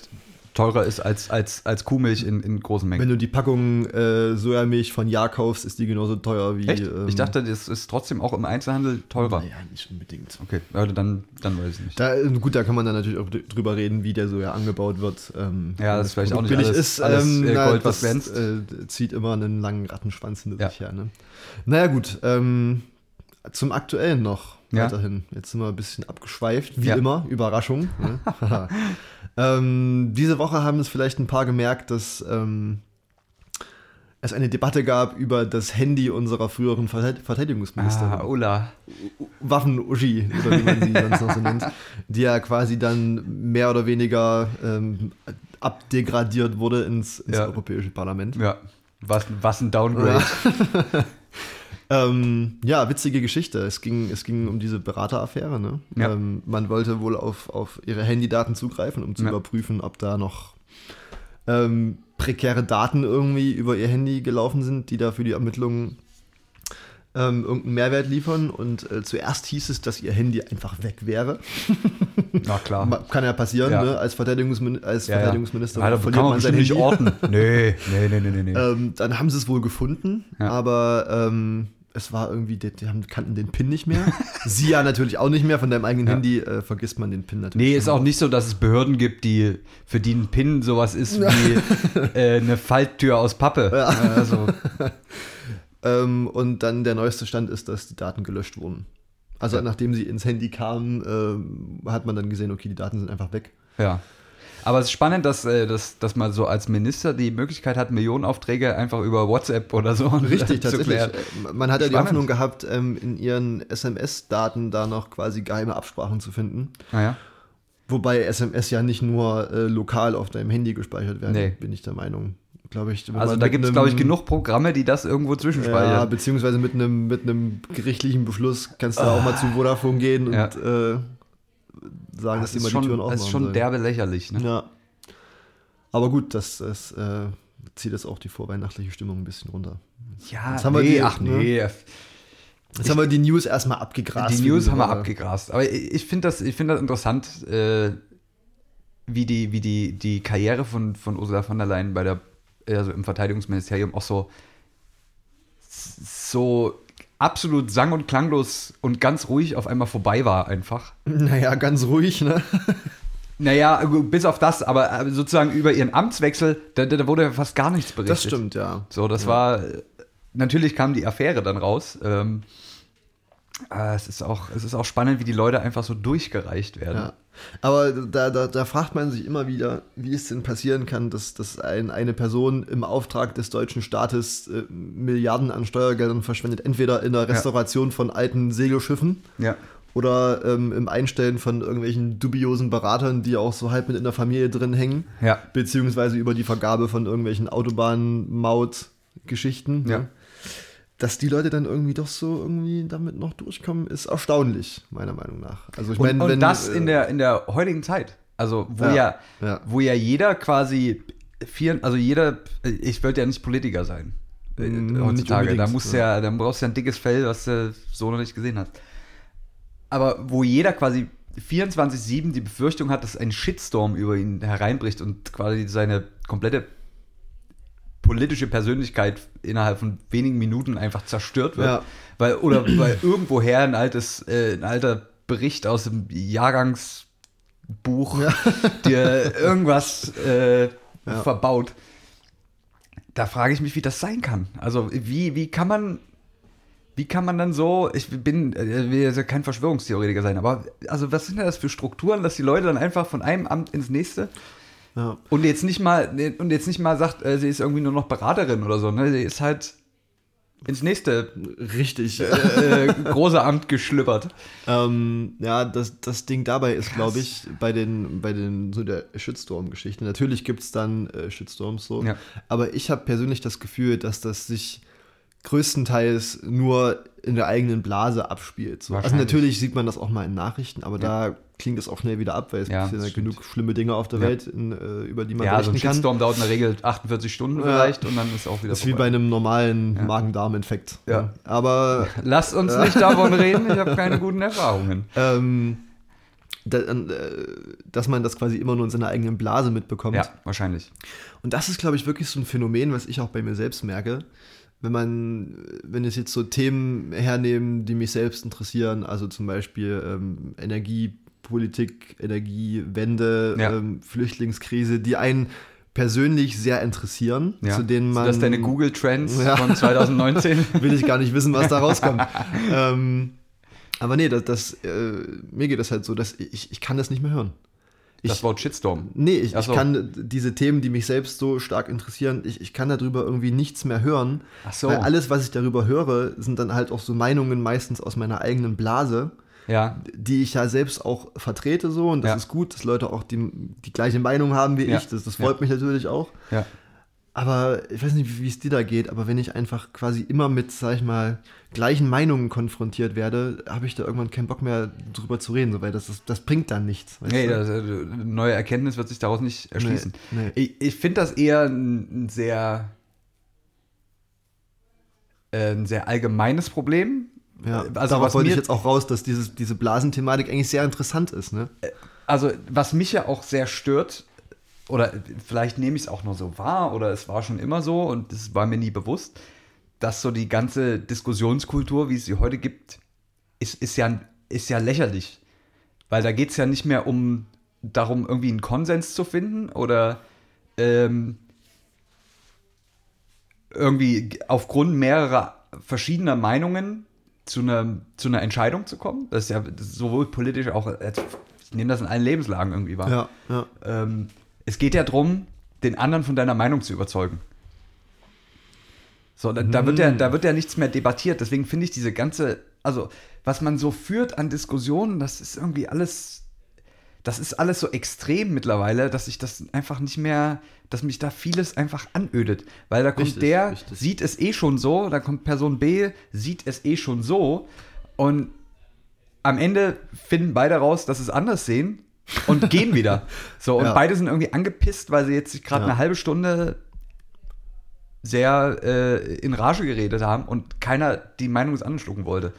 teurer ist als, als, als Kuhmilch in, in großen Mengen. Wenn du die Packung äh, Sojamilch von Ja kaufst, ist die genauso teuer wie. Echt? ähm, ich dachte, das ist trotzdem auch im Einzelhandel teurer. Naja, nicht unbedingt. Okay, also dann, dann weiß ich nicht. Da, äh, gut, da kann man dann natürlich auch dr- drüber reden, wie der Soja angebaut wird. Ähm, Ja, das ist vielleicht auch nicht billig alles- ist. alles, ähm, äh, na, Gold, was glänzt. Äh, zieht immer einen langen Rattenschwanz hinter Ja. sich her. Ne? Naja, gut. Ähm, zum Aktuellen noch Ja. weiterhin. Jetzt sind wir ein bisschen abgeschweift, wie Ja. immer. Überraschung. Ne? ähm, diese Woche haben es vielleicht ein paar gemerkt, dass ähm, es eine Debatte gab über das Handy unserer früheren Verteid- Verteidigungsministerin. Ah, Ulla. Waffen-Uschi, oder wie man sie sonst noch so nennt, die ja quasi dann mehr oder weniger ähm, abdegradiert wurde ins, ins Ja. Europäische Parlament. Ja, was, was ein Downgrade. Ähm, ja, witzige Geschichte. Es ging, es ging um diese Berateraffäre. Ne? Ja. Ähm, man wollte wohl auf, auf ihre Handydaten zugreifen, um zu Ja. überprüfen, ob da noch ähm, prekäre Daten irgendwie über ihr Handy gelaufen sind, die da für die Ermittlungen ähm, irgendeinen Mehrwert liefern. Und äh, zuerst hieß es, dass ihr Handy einfach weg wäre. Na klar. Kann ja passieren, Ja. ne? als, Verteidigungsmin als Ja. Verteidigungsminister. Ja, da verliert kann man man sein nicht Handy. orten. Nee, nee, nee, nee, nee. nee. Ähm, dann haben sie es wohl gefunden, Ja. aber ähm, es war irgendwie, die, die haben, kannten den PIN nicht mehr. sie ja natürlich auch nicht mehr. Von deinem eigenen Ja. Handy äh, vergisst man den PIN natürlich. Nee, ist auch nicht so, dass es Behörden gibt, die für die ein Pin sowas ist wie äh, eine Falttür aus Pappe. Ja. Also, Ähm, und dann der neueste Stand ist, dass die Daten gelöscht wurden. Also Ja. nachdem sie ins Handy kamen, ähm, hat man dann gesehen, okay, die Daten sind einfach weg. ja. Aber es ist spannend, dass, äh, dass, dass man so als Minister die Möglichkeit hat, Millionenaufträge einfach über WhatsApp oder so Richtig, zu tatsächlich. klären. Äh, Man hat ja die. Hoffnung gehabt, ähm, in ihren SMS-Daten da noch quasi geheime Absprachen zu finden. Naja. Wobei SMS ja nicht nur äh, lokal auf deinem Handy gespeichert werden, Nee. bin ich der Meinung. Glaube ich. Also da gibt es, glaube ich, genug Programme, die das irgendwo Ja, zwischenspeichern. beziehungsweise mit einem, mit einem gerichtlichen Beschluss kannst du auch mal zu Vodafone gehen und Ja. äh, sagen, dass das die ist mal die schon, Türen das aufmachen ist schon sollen. derbe lächerlich. Ne? Ja. Aber gut, das, das äh, zieht jetzt auch die vorweihnachtliche Stimmung ein bisschen runter. Ja, Jetzt haben wir nee, die- ach ne? nee. Jetzt haben wir die News erstmal abgegrast. Die News haben wir Woche. abgegrast. Aber ich ich finde das, ich find das interessant, äh, wie, die, wie die, die Karriere von, von Ursula von der Leyen bei der, also im Verteidigungsministerium auch so, so absolut sang- und klanglos und ganz ruhig auf einmal vorbei war einfach. Naja, ganz ruhig, ne? Naja, bis auf das, aber aber sozusagen über ihren Amtswechsel, da, da wurde ja fast gar nichts berichtet. Das stimmt, ja. So, das Ja. war, natürlich kam die Affäre dann raus. Ähm, aber es ist, auch, es ist auch spannend, wie die Leute einfach so durchgereicht werden. Ja. Aber da, da, da fragt man sich immer wieder, wie es denn passieren kann, dass, dass ein, eine Person im Auftrag des deutschen Staates äh, Milliarden an Steuergeldern verschwendet, entweder in der Restauration von alten Segelschiffen Ja. oder ähm, im Einstellen von irgendwelchen dubiosen Beratern, die auch so halb mit in der Familie drin hängen, Ja. beziehungsweise über die Vergabe von irgendwelchen Autobahnmaut-Geschichten. Ja. Ne? Dass die Leute dann irgendwie doch so irgendwie damit noch durchkommen, ist erstaunlich, meiner Meinung nach. Also ich Und, meine, und wenn das äh, in der, in der heutigen Zeit. Also, wo Ja, ja, ja. wo ja jeder quasi vier, also jeder, ich wollte ja nicht Politiker sein. nicht heutzutage. Da musst ja. ja, dann brauchst du ja ein dickes Fell, was du so noch nicht gesehen hast. Aber wo jeder quasi 24-7 die Befürchtung hat, dass ein Shitstorm über ihn hereinbricht und quasi seine komplette politische Persönlichkeit innerhalb von wenigen Minuten einfach zerstört wird. Ja. Weil, oder weil irgendwoher ein altes, äh, ein alter Bericht aus dem Jahrgangsbuch dir irgendwas äh, Ja. verbaut. Da frage ich mich, wie das sein kann. Also, wie, wie kann man. Wie kann man dann so, ich bin, äh, will ja kein Verschwörungstheoretiker sein, aber also was sind denn das für Strukturen, dass die Leute dann einfach von einem Amt ins nächste ja. und jetzt nicht mal, und jetzt nicht mal sagt, äh, sie ist irgendwie nur noch Beraterin oder so, ne? Sie ist halt ins nächste Richtig. äh, große Amt geschlüppert. Ähm, ja, das, das Ding dabei ist, glaube ich, bei den, bei den so der Shitstorm-Geschichte. Natürlich gibt es dann äh, Shitstorms so, Ja. aber ich habe persönlich das Gefühl, dass das sich größtenteils nur in der eigenen Blase abspielt. So. Also natürlich sieht man das auch mal in Nachrichten, aber da klingt es auch schnell wieder ab, weil es Ja, ja genug schlimme Dinge auf der Ja. Welt, in, äh, über die man Ja, ein berichten kann. Shitstorm dauert in der Regel 48 Stunden Ja. vielleicht und dann ist auch wieder Das ist wie bei vorbei. einem normalen Ja. Magen-Darm-Infekt. Ja. Aber Lass uns nicht davon reden, ich habe keine guten Erfahrungen. ähm, äh, dass man das quasi immer nur in seiner eigenen Blase mitbekommt. Ja, wahrscheinlich. Und das ist, glaube ich, wirklich so ein Phänomen, was ich auch bei mir selbst merke. Wenn man, wenn es jetzt so Themen hernehmen, die mich selbst interessieren, also zum Beispiel ähm, Energiepolitik, Energiewende, Ja. ähm, Flüchtlingskrise, die einen persönlich sehr interessieren, Ja. zu denen man. Sind das deine Google Trends Ja. von 2019? will ich gar nicht wissen, was da rauskommt. ähm, aber nee, das, das, äh, mir geht das halt so, dass ich, ich kann das nicht mehr hören. Ich, das Wort Shitstorm. Nee, ich, ich kann diese Themen, die mich selbst so stark interessieren, ich, ich kann darüber irgendwie nichts mehr hören. Ach so. Weil alles, was ich darüber höre, sind dann halt auch so Meinungen meistens aus meiner eigenen Blase, Ja, die ich ja selbst auch vertrete so. Und das Ja. ist gut, dass Leute auch die, die gleiche Meinung haben wie Ja. ich. Das, das freut mich natürlich auch. ja. Aber ich weiß nicht, wie es dir da geht, aber wenn ich einfach quasi immer mit, sag ich mal, gleichen Meinungen konfrontiert werde, habe ich da irgendwann keinen Bock mehr drüber zu reden, so, weil das, ist, das bringt dann nichts. Nee, das, äh, eine neue Erkenntnis wird sich daraus nicht erschließen. Nee, nee. Ich, ich finde das eher ein, sehr äh, ein sehr allgemeines Problem. Ja, also darauf was wollte ich jetzt auch raus, dass dieses, diese Blasenthematik eigentlich sehr interessant ist. Ne? also was mich ja auch sehr stört, oder vielleicht nehme ich es auch nur so wahr, oder es war schon immer so und es war mir nie bewusst, dass so die ganze Diskussionskultur, wie es sie heute gibt, ist, ist, ja, ist ja lächerlich. Weil da geht es ja nicht mehr um darum, irgendwie einen Konsens zu finden oder ähm, irgendwie aufgrund mehrerer verschiedener Meinungen zu einer, zu einer Entscheidung zu kommen. Das ist ja sowohl politisch auch, ich nehme das in allen Lebenslagen irgendwie wahr. Ja, ja. Ähm, es geht ja darum, den anderen von deiner Meinung zu überzeugen. So, da, da, wird ja, da wird ja nichts mehr debattiert. Deswegen finde ich diese ganze, also was man so führt an Diskussionen, das ist irgendwie alles, das ist alles so extrem mittlerweile, dass ich das einfach nicht mehr, dass mich da vieles einfach anödet. Weil da kommt Richtig, der, richtig. sieht es eh schon so, da kommt Person B, sieht es eh schon so und am Ende finden beide raus, dass sie es anders sehen und gehen wieder. So, und Ja. beide sind irgendwie angepisst, weil sie jetzt sich gerade Ja. eine halbe Stunde sehr äh, in Rage geredet haben und keiner die Meinung des anderen schlucken wollte.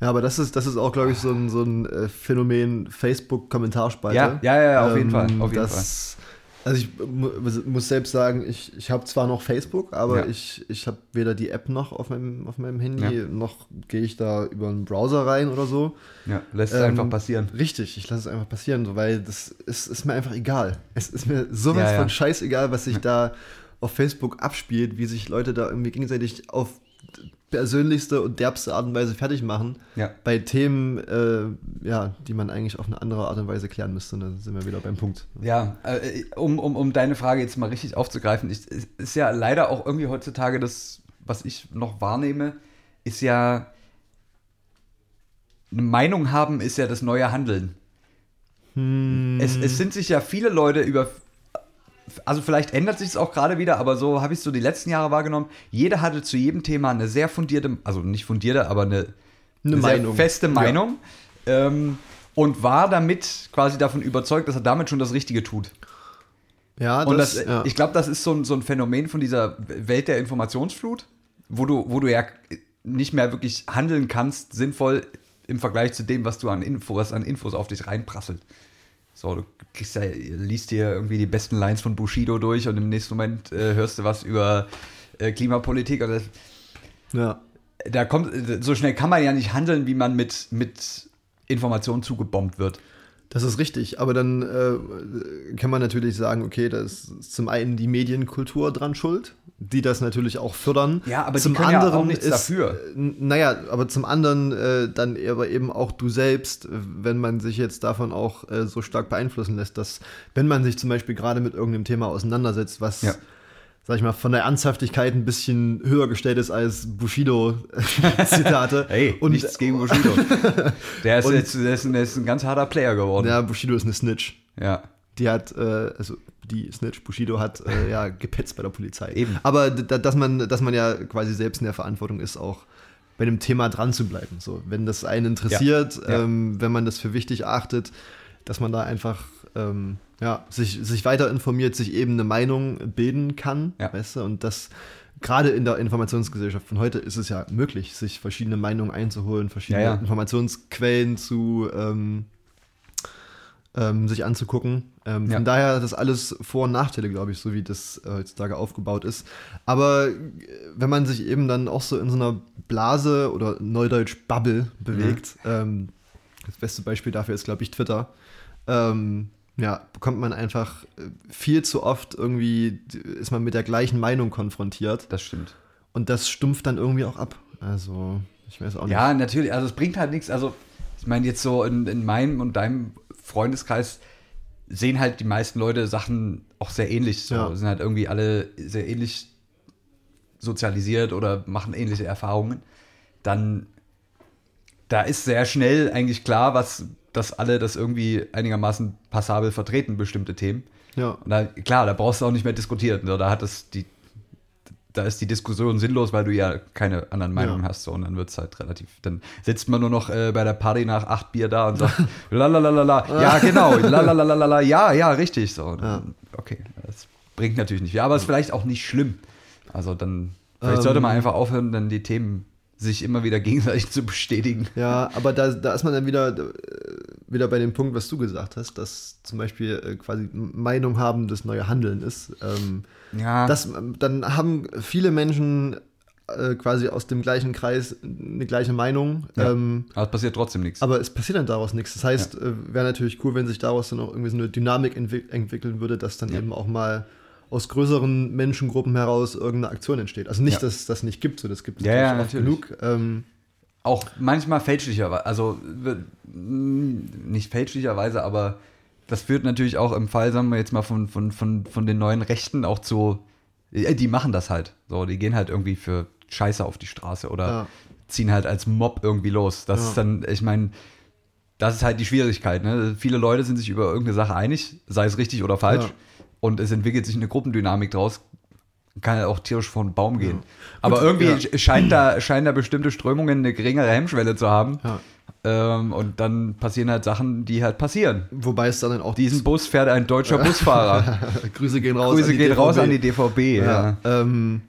Ja, aber das ist, das ist auch, glaube ich, so ein, so ein äh, Phänomen Facebook-Kommentarspalte. Ja, ja, ja, auf jeden Fall, auf jeden das, Also ich mu muss selbst sagen, ich, ich habe zwar noch Facebook, aber Ja. ich, ich habe weder die App noch auf meinem, auf meinem Handy, Ja. noch gehe ich da über einen Browser rein oder so. Ja, lässt es Ähm, einfach passieren. Richtig, ich lasse es einfach passieren, weil das ist, ist mir einfach egal. Es ist mir sowas ja. von scheißegal, was sich da auf Facebook abspielt, wie sich Leute da irgendwie gegenseitig auf persönlichste und derbste Art und Weise fertig machen. Ja. Bei Themen, äh, ja, die man eigentlich auf eine andere Art und Weise klären müsste. Dann sind wir wieder beim Punkt. Ja, äh, um, um, um deine Frage jetzt mal richtig aufzugreifen, ich, ist ja leider auch irgendwie heutzutage das, was ich noch wahrnehme, ist ja eine Meinung haben, ist ja das neue Handeln. Es, es sind sich ja viele Leute über. Also vielleicht ändert sich es auch gerade wieder, aber so habe ich es so die letzten Jahre wahrgenommen. Jeder hatte zu jedem Thema eine sehr fundierte, also nicht fundierte, aber eine, Eine sehr Meinung. feste Ja. Meinung. Ähm, und war damit quasi davon überzeugt, dass er damit schon das Richtige tut. Ja, Und das, ja. ich glaube, das ist so ein, so ein Phänomen von dieser Welt der Informationsflut, wo du, wo du ja nicht mehr wirklich handeln kannst, sinnvoll im Vergleich zu dem, was du an Infos, an Infos auf dich reinprasselt. So, du kriegst ja, liest dir irgendwie die besten Lines von Bushido durch und im nächsten Moment äh, hörst du was über äh, Klimapolitik. Und das, ja. da kommt, so schnell kann man ja nicht handeln, wie man mit, mit Informationen zugebombt wird. Das ist richtig, aber dann äh, kann man natürlich sagen, okay, da ist zum einen die Medienkultur dran schuld, die das natürlich auch fördern. Ja, aber die zum können ja anderen auch nichts ist, dafür. äh, Naja, aber zum anderen äh, dann aber eben auch du selbst, wenn man sich jetzt davon auch äh, so stark beeinflussen lässt, dass wenn man sich zum Beispiel gerade mit irgendeinem Thema auseinandersetzt, was Ja. Sag ich mal, von der Ernsthaftigkeit ein bisschen höher gestellt ist als Bushido-Zitate. Hey, und nichts gegen Bushido. Der ist, Und- jetzt, der, ist, der ist ein ganz harter Player geworden. ja, Bushido ist eine Snitch. ja. Die hat, äh, also die Snitch Bushido hat äh, ja gepetzt bei der Polizei. Eben. Aber dass man, dass man ja quasi selbst in der Verantwortung ist, auch bei dem Thema dran zu bleiben. So, wenn das einen interessiert, Ja. Ja. Ähm, wenn man das für wichtig achtet, dass man da einfach ähm, ja, sich, sich weiter informiert, sich eben eine Meinung bilden kann, Ja. weißt du, und das gerade in der Informationsgesellschaft von heute ist es ja möglich, sich verschiedene Meinungen einzuholen, verschiedene Ja, ja. Informationsquellen zu ähm, ähm, sich anzugucken. Ähm, Ja. Von daher das alles Vor- und Nachteile, glaube ich, so wie das äh, heutzutage aufgebaut ist. Aber äh, wenn man sich eben dann auch so in so einer Blase oder Neudeutsch Bubble bewegt, ähm, das beste Beispiel dafür ist, glaube ich, Twitter, ähm, ja, bekommt man einfach äh, viel zu oft irgendwie, ist man mit der gleichen Meinung konfrontiert Das stimmt. und das stumpft dann irgendwie auch ab. Also, ich weiß auch nicht. Ja, natürlich. Also es bringt halt nichts. Also ich meine jetzt so in, in meinem und deinem Freundeskreis sehen halt die meisten Leute Sachen auch sehr ähnlich. So Ja. sind halt irgendwie alle sehr ähnlich sozialisiert oder machen ähnliche Erfahrungen. Dann da ist sehr schnell eigentlich klar, was dass alle das irgendwie einigermaßen passabel vertreten, bestimmte Themen. Ja. Und da, klar, da brauchst du auch nicht mehr diskutieren. So, da hat es die, da ist die Diskussion sinnlos, weil du ja keine anderen Meinungen Ja. hast. So, und dann wird es halt relativ. Dann sitzt man nur noch äh, bei der Party nach acht Bier da und sagt, lalalala, ja, genau, lalalala, ja, ja, richtig. So, dann, okay, das bringt natürlich nicht. Ja, aber ist vielleicht auch nicht schlimm. Also dann, vielleicht sollte man Ähm. einfach aufhören, dann die Themen sich immer wieder gegenseitig zu bestätigen. Ja, aber da, da ist man dann wieder, wieder bei dem Punkt, was du gesagt hast, dass zum Beispiel äh, quasi Meinung haben das neue Handeln ist. Ähm, Ja, das, dann haben viele Menschen äh, quasi aus dem gleichen Kreis eine gleiche Meinung. Ja. Ähm, aber es passiert trotzdem nichts. aber es passiert dann daraus nichts. Das heißt, äh, wäre natürlich cool, wenn sich daraus dann auch irgendwie so eine Dynamik entwick entwickeln würde, dass dann Ja. eben auch mal aus größeren Menschengruppen heraus irgendeine Aktion entsteht. Also nicht, Ja. dass es das nicht gibt, so das gibt es Ja, ja, natürlich. genug. Ähm, auch manchmal fälschlicherweise, also mh, nicht fälschlicherweise, aber das führt natürlich auch im Fall, sagen wir jetzt mal, von, von, von, von den neuen Rechten auch zu, äh, die machen das halt. So, die gehen halt irgendwie für Scheiße auf die Straße oder Ja. ziehen halt als Mob irgendwie los. Das Ja. ist dann, ich meine, das ist halt die Schwierigkeit. Ne? Viele Leute sind sich über irgendeine Sache einig, sei es richtig oder falsch, Ja. und es entwickelt sich eine Gruppendynamik draus. Kann ja auch tierisch vor den Baum gehen. Ja. Aber Gut, irgendwie ja. sch- scheint da, scheinen da bestimmte Strömungen eine geringere Hemmschwelle zu haben. ja. Ähm, und dann passieren halt Sachen, die halt passieren. Wobei es dann auch Diesen Bus fährt ein deutscher Busfahrer. Grüße gehen raus. Grüße an die gehen DVB. raus an die DVB. Ja. Ähm,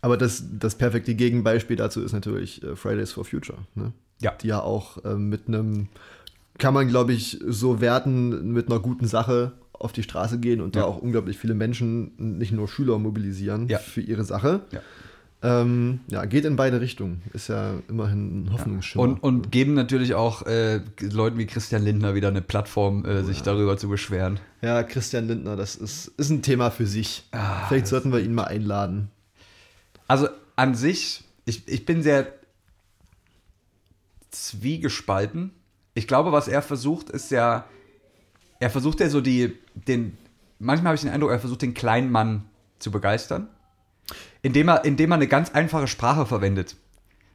aber das, das perfekte Gegenbeispiel dazu ist natürlich äh, Fridays for Future. Ne? Ja. Die ja auch ähm, mit einem, kann man glaube ich so werten, mit einer guten Sache auf die Straße gehen und Ja. da auch unglaublich viele Menschen, nicht nur Schüler, mobilisieren Ja. für ihre Sache. Ja. Ähm, ja, geht in beide Richtungen. Ist ja immerhin ein Hoffnungsschimmer. Und, und geben natürlich auch äh, Leuten wie Christian Lindner wieder eine Plattform, äh, sich darüber zu beschweren. ja, Christian Lindner, das ist, ist ein Thema für sich. Ah, Vielleicht sollten wir ihn mal einladen. Also an sich, ich, ich bin sehr zwiegespalten. Ich glaube, was er versucht, ist ja, er versucht ja so die, den, manchmal habe ich den Eindruck, er versucht den kleinen Mann zu begeistern, indem er, indem er eine ganz einfache Sprache verwendet.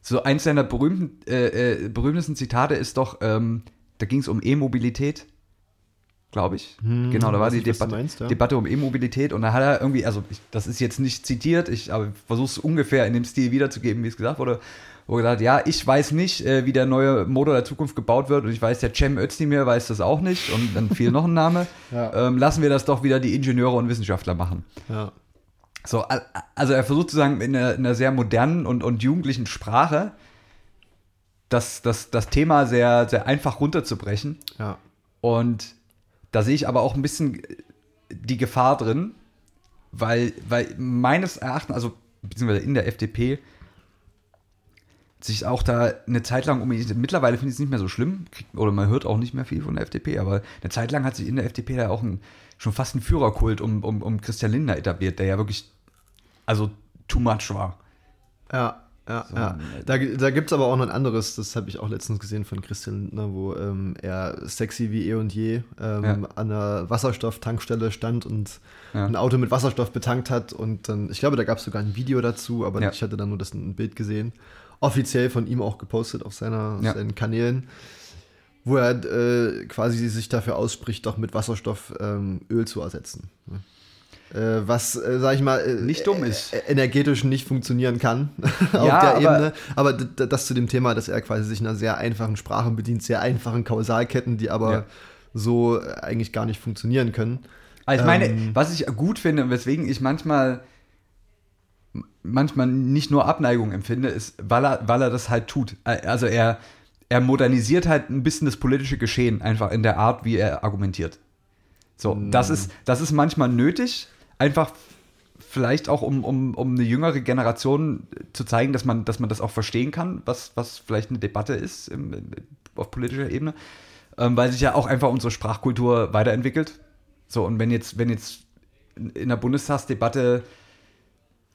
So eins seiner berühmten, äh, äh, berühmtesten Zitate ist doch, ähm, da ging es um E-Mobilität, glaube ich. Hm, genau, da war die Debatte, meinst, ja. Debatte um E-Mobilität und da hat er irgendwie, also ich, das ist jetzt nicht zitiert, ich aber versuche es ungefähr in dem Stil wiederzugeben, wie es gesagt wurde, wo er gesagt, ja, ich weiß nicht, äh, wie der neue Motor der Zukunft gebaut wird und ich weiß, der Cem Özdemir weiß das auch nicht und dann fiel noch ein Name. Ja. Ähm, lassen wir das doch wieder die Ingenieure und Wissenschaftler machen. Ja. So, al- also er versucht sozusagen in einer, in einer sehr modernen und, und jugendlichen Sprache das, das, das Thema sehr, sehr einfach runterzubrechen. Ja. Und da sehe ich aber auch ein bisschen die Gefahr drin, weil, weil meines Erachtens, also beziehungsweise in der FDP, sich auch da eine Zeit lang um mittlerweile finde ich es nicht mehr so schlimm, oder man hört auch nicht mehr viel von der FDP, aber eine Zeit lang hat sich in der FDP da auch ein, schon fast ein Führerkult um, um, um Christian Lindner etabliert, der ja wirklich, also too much war. Ja. Ja, So, ja. äh, Da, da gibt es aber auch noch ein anderes, das habe ich auch letztens gesehen von Christian Lindner, wo ähm, er sexy wie eh und je ähm, Ja. an einer Wasserstofftankstelle stand und Ja. ein Auto mit Wasserstoff betankt hat. Und dann, ich glaube, da gab es sogar ein Video dazu, aber Ja. ich hatte dann nur das ein Bild gesehen. Offiziell von ihm auch gepostet auf, seiner, auf seinen Kanälen, wo er äh, quasi sich dafür ausspricht, doch mit Wasserstoff ähm, Öl zu ersetzen. Äh, was, äh, sag ich mal, äh, Nicht dumm ist. äh, energetisch nicht funktionieren kann auf Ja, der aber- Ebene. Aber das zu dem Thema, dass er quasi sich einer sehr einfachen Sprache bedient, sehr einfachen Kausalketten, die aber Ja. so äh, eigentlich gar nicht funktionieren können. Also ich meine, Ähm, was ich gut finde und weswegen ich manchmal manchmal nicht nur Abneigung empfinde, ist, weil er, weil er das halt tut. Also er, er modernisiert halt ein bisschen das politische Geschehen, einfach in der Art, wie er argumentiert. So, Hm. das ist, das ist manchmal nötig, einfach vielleicht auch, um, um, um eine jüngere Generation zu zeigen, dass man, dass man das auch verstehen kann, was, was vielleicht eine Debatte ist im, auf politischer Ebene, ähm, weil sich ja auch einfach unsere Sprachkultur weiterentwickelt. So, und wenn jetzt, wenn jetzt in der Bundestagsdebatte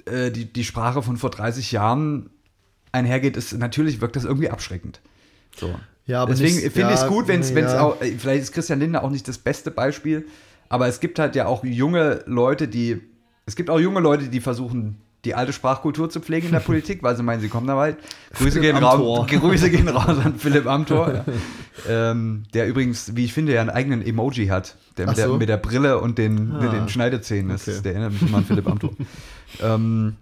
äh, die, die Sprache von vor 30 Jahren einhergeht, ist natürlich wirkt das irgendwie abschreckend. So. Ja, aber Deswegen finde ich es ja, gut, wenn es ja. auch, äh, vielleicht ist Christian Lindner auch nicht das beste Beispiel, aber es gibt halt ja auch junge Leute, die, es gibt auch junge Leute, die versuchen, die alte Sprachkultur zu pflegen in der Politik, weil sie meinen, sie kommen da weit. Grüße Philipp gehen, raus, Grüße gehen raus an Philipp Amthor, ja. ähm, der übrigens, wie ich finde, ja einen eigenen Emoji hat, der mit, so. der, mit der Brille und den, mit Ah. den Schneidezähnen ist. Okay. Der erinnert mich immer an Philipp Amthor. ähm,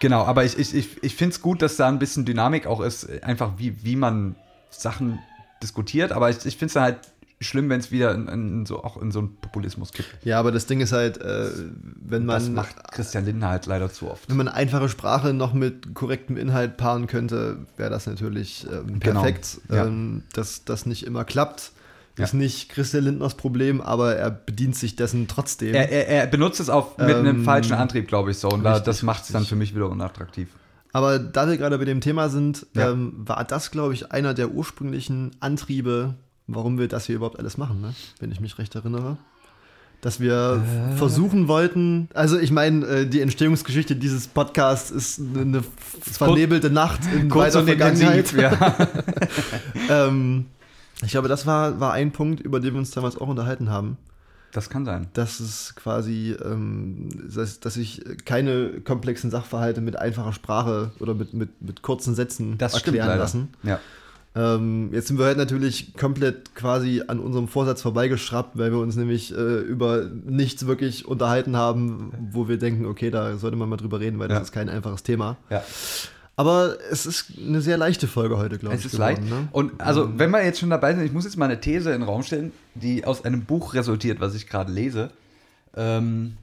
Genau, aber ich, ich, ich, ich finde es gut, dass da ein bisschen Dynamik auch ist, einfach wie, wie man Sachen diskutiert, aber ich, ich finde es halt schlimm, wenn es wieder in, in so, auch in so einen Populismus kippt. Ja, aber das Ding ist halt, äh, wenn Das man macht Christian Lindner halt leider zu oft. wenn man einfache Sprache noch mit korrektem Inhalt paaren könnte, wäre das natürlich ähm, Genau. perfekt. Ja. Ähm, dass das nicht immer klappt, Ja. ist nicht Christian Lindners Problem, aber er bedient sich dessen trotzdem. Er, er, er benutzt es auf, mit einem Ähm, falschen Antrieb, glaube ich, so. Und richtig, das macht es dann für mich wieder unattraktiv. Aber da wir gerade bei dem Thema sind, Ja. ähm, war das, glaube ich, einer der ursprünglichen Antriebe, warum wir das hier überhaupt alles machen, ne? wenn ich mich recht erinnere. Dass wir Äh. versuchen wollten, also ich meine, äh, die Entstehungsgeschichte dieses Podcasts ist eine, eine vernebelte Nacht in Kurz weiter Vergangenheit. ja. ähm, ich glaube, das war, war ein Punkt, über den wir uns damals auch unterhalten haben. Das kann sein. Dass es quasi, ähm, dass, dass ich keine komplexen Sachverhalte mit einfacher Sprache oder mit, mit, mit kurzen Sätzen Das stimmt erklären lassen. Ja. Ähm, jetzt sind wir halt natürlich komplett quasi an unserem Vorsatz vorbeigeschraubt, weil wir uns nämlich äh, über nichts wirklich unterhalten haben, wo wir denken, okay, da sollte man mal drüber reden, weil Ja. das ist kein einfaches Thema. ja. Aber es ist eine sehr leichte Folge heute, glaube ich. Es ist leicht. geworden, Ne? Und also, wenn wir jetzt schon dabei sind, ich muss jetzt mal eine These in den Raum stellen, die aus einem Buch resultiert, was ich gerade lese. Ähm,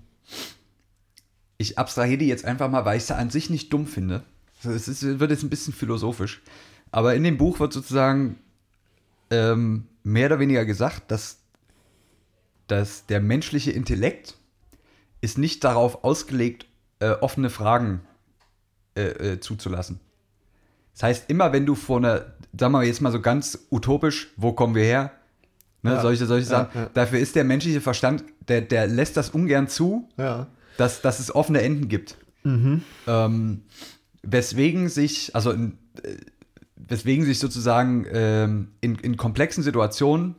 ich abstrahiere die jetzt einfach mal, weil ich sie an sich nicht dumm finde. Also, es ist, wird jetzt ein bisschen philosophisch. Aber in dem Buch wird sozusagen ähm, mehr oder weniger gesagt, dass, dass der menschliche Intellekt ist nicht darauf ausgelegt, äh, offene Fragen äh, äh, zuzulassen. Das heißt, immer wenn du vor einer, sagen wir jetzt mal so ganz utopisch, wo kommen wir her? Ne, Ja. solche, solche Ja, Sachen. ja. Dafür ist der menschliche Verstand, der, der lässt das ungern zu, dass, dass es offene Enden gibt. Mhm. Ähm, weswegen sich, also in, äh, weswegen sich sozusagen ähm, in, in komplexen Situationen,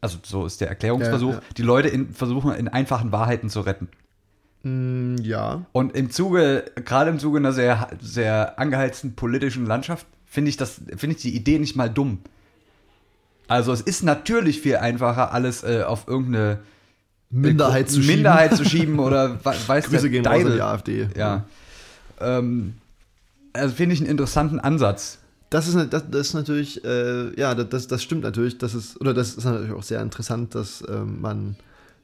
also so ist der Erklärungsversuch, Ja, ja. die Leute in, versuchen in einfachen Wahrheiten zu retten. Mm, ja. Und im Zuge, gerade im Zuge einer sehr, sehr angeheizten politischen Landschaft, finde ich das, finde ich die Idee nicht mal dumm. Also es ist natürlich viel einfacher, alles äh, auf irgendeine Minderheit zu schieben. Minderheit zu schieben oder we- weiß Grüße gehen raus an die AfD. Ja. Ähm, also finde ich einen interessanten Ansatz. Das ist, das, das ist natürlich, äh, ja, das, das stimmt natürlich. Das ist, oder das ist natürlich auch sehr interessant, dass ähm, man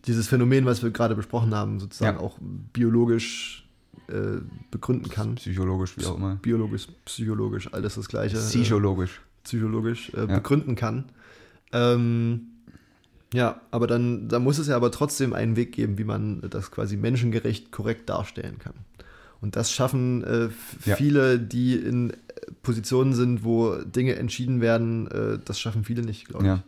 dieses Phänomen, was wir gerade besprochen haben, sozusagen Ja. auch biologisch äh, begründen kann. Psychologisch, wie auch immer. Biologisch, psychologisch, alles das Gleiche. Äh, Psychologisch. psychologisch äh, Ja. begründen kann. Ähm, ja, aber dann, da muss es ja aber trotzdem einen Weg geben, wie man das quasi menschengerecht korrekt darstellen kann. Und das schaffen äh, Ja. viele, die in äh, Positionen sind, wo Dinge entschieden werden, äh, das schaffen viele nicht, glaube ich. Ja.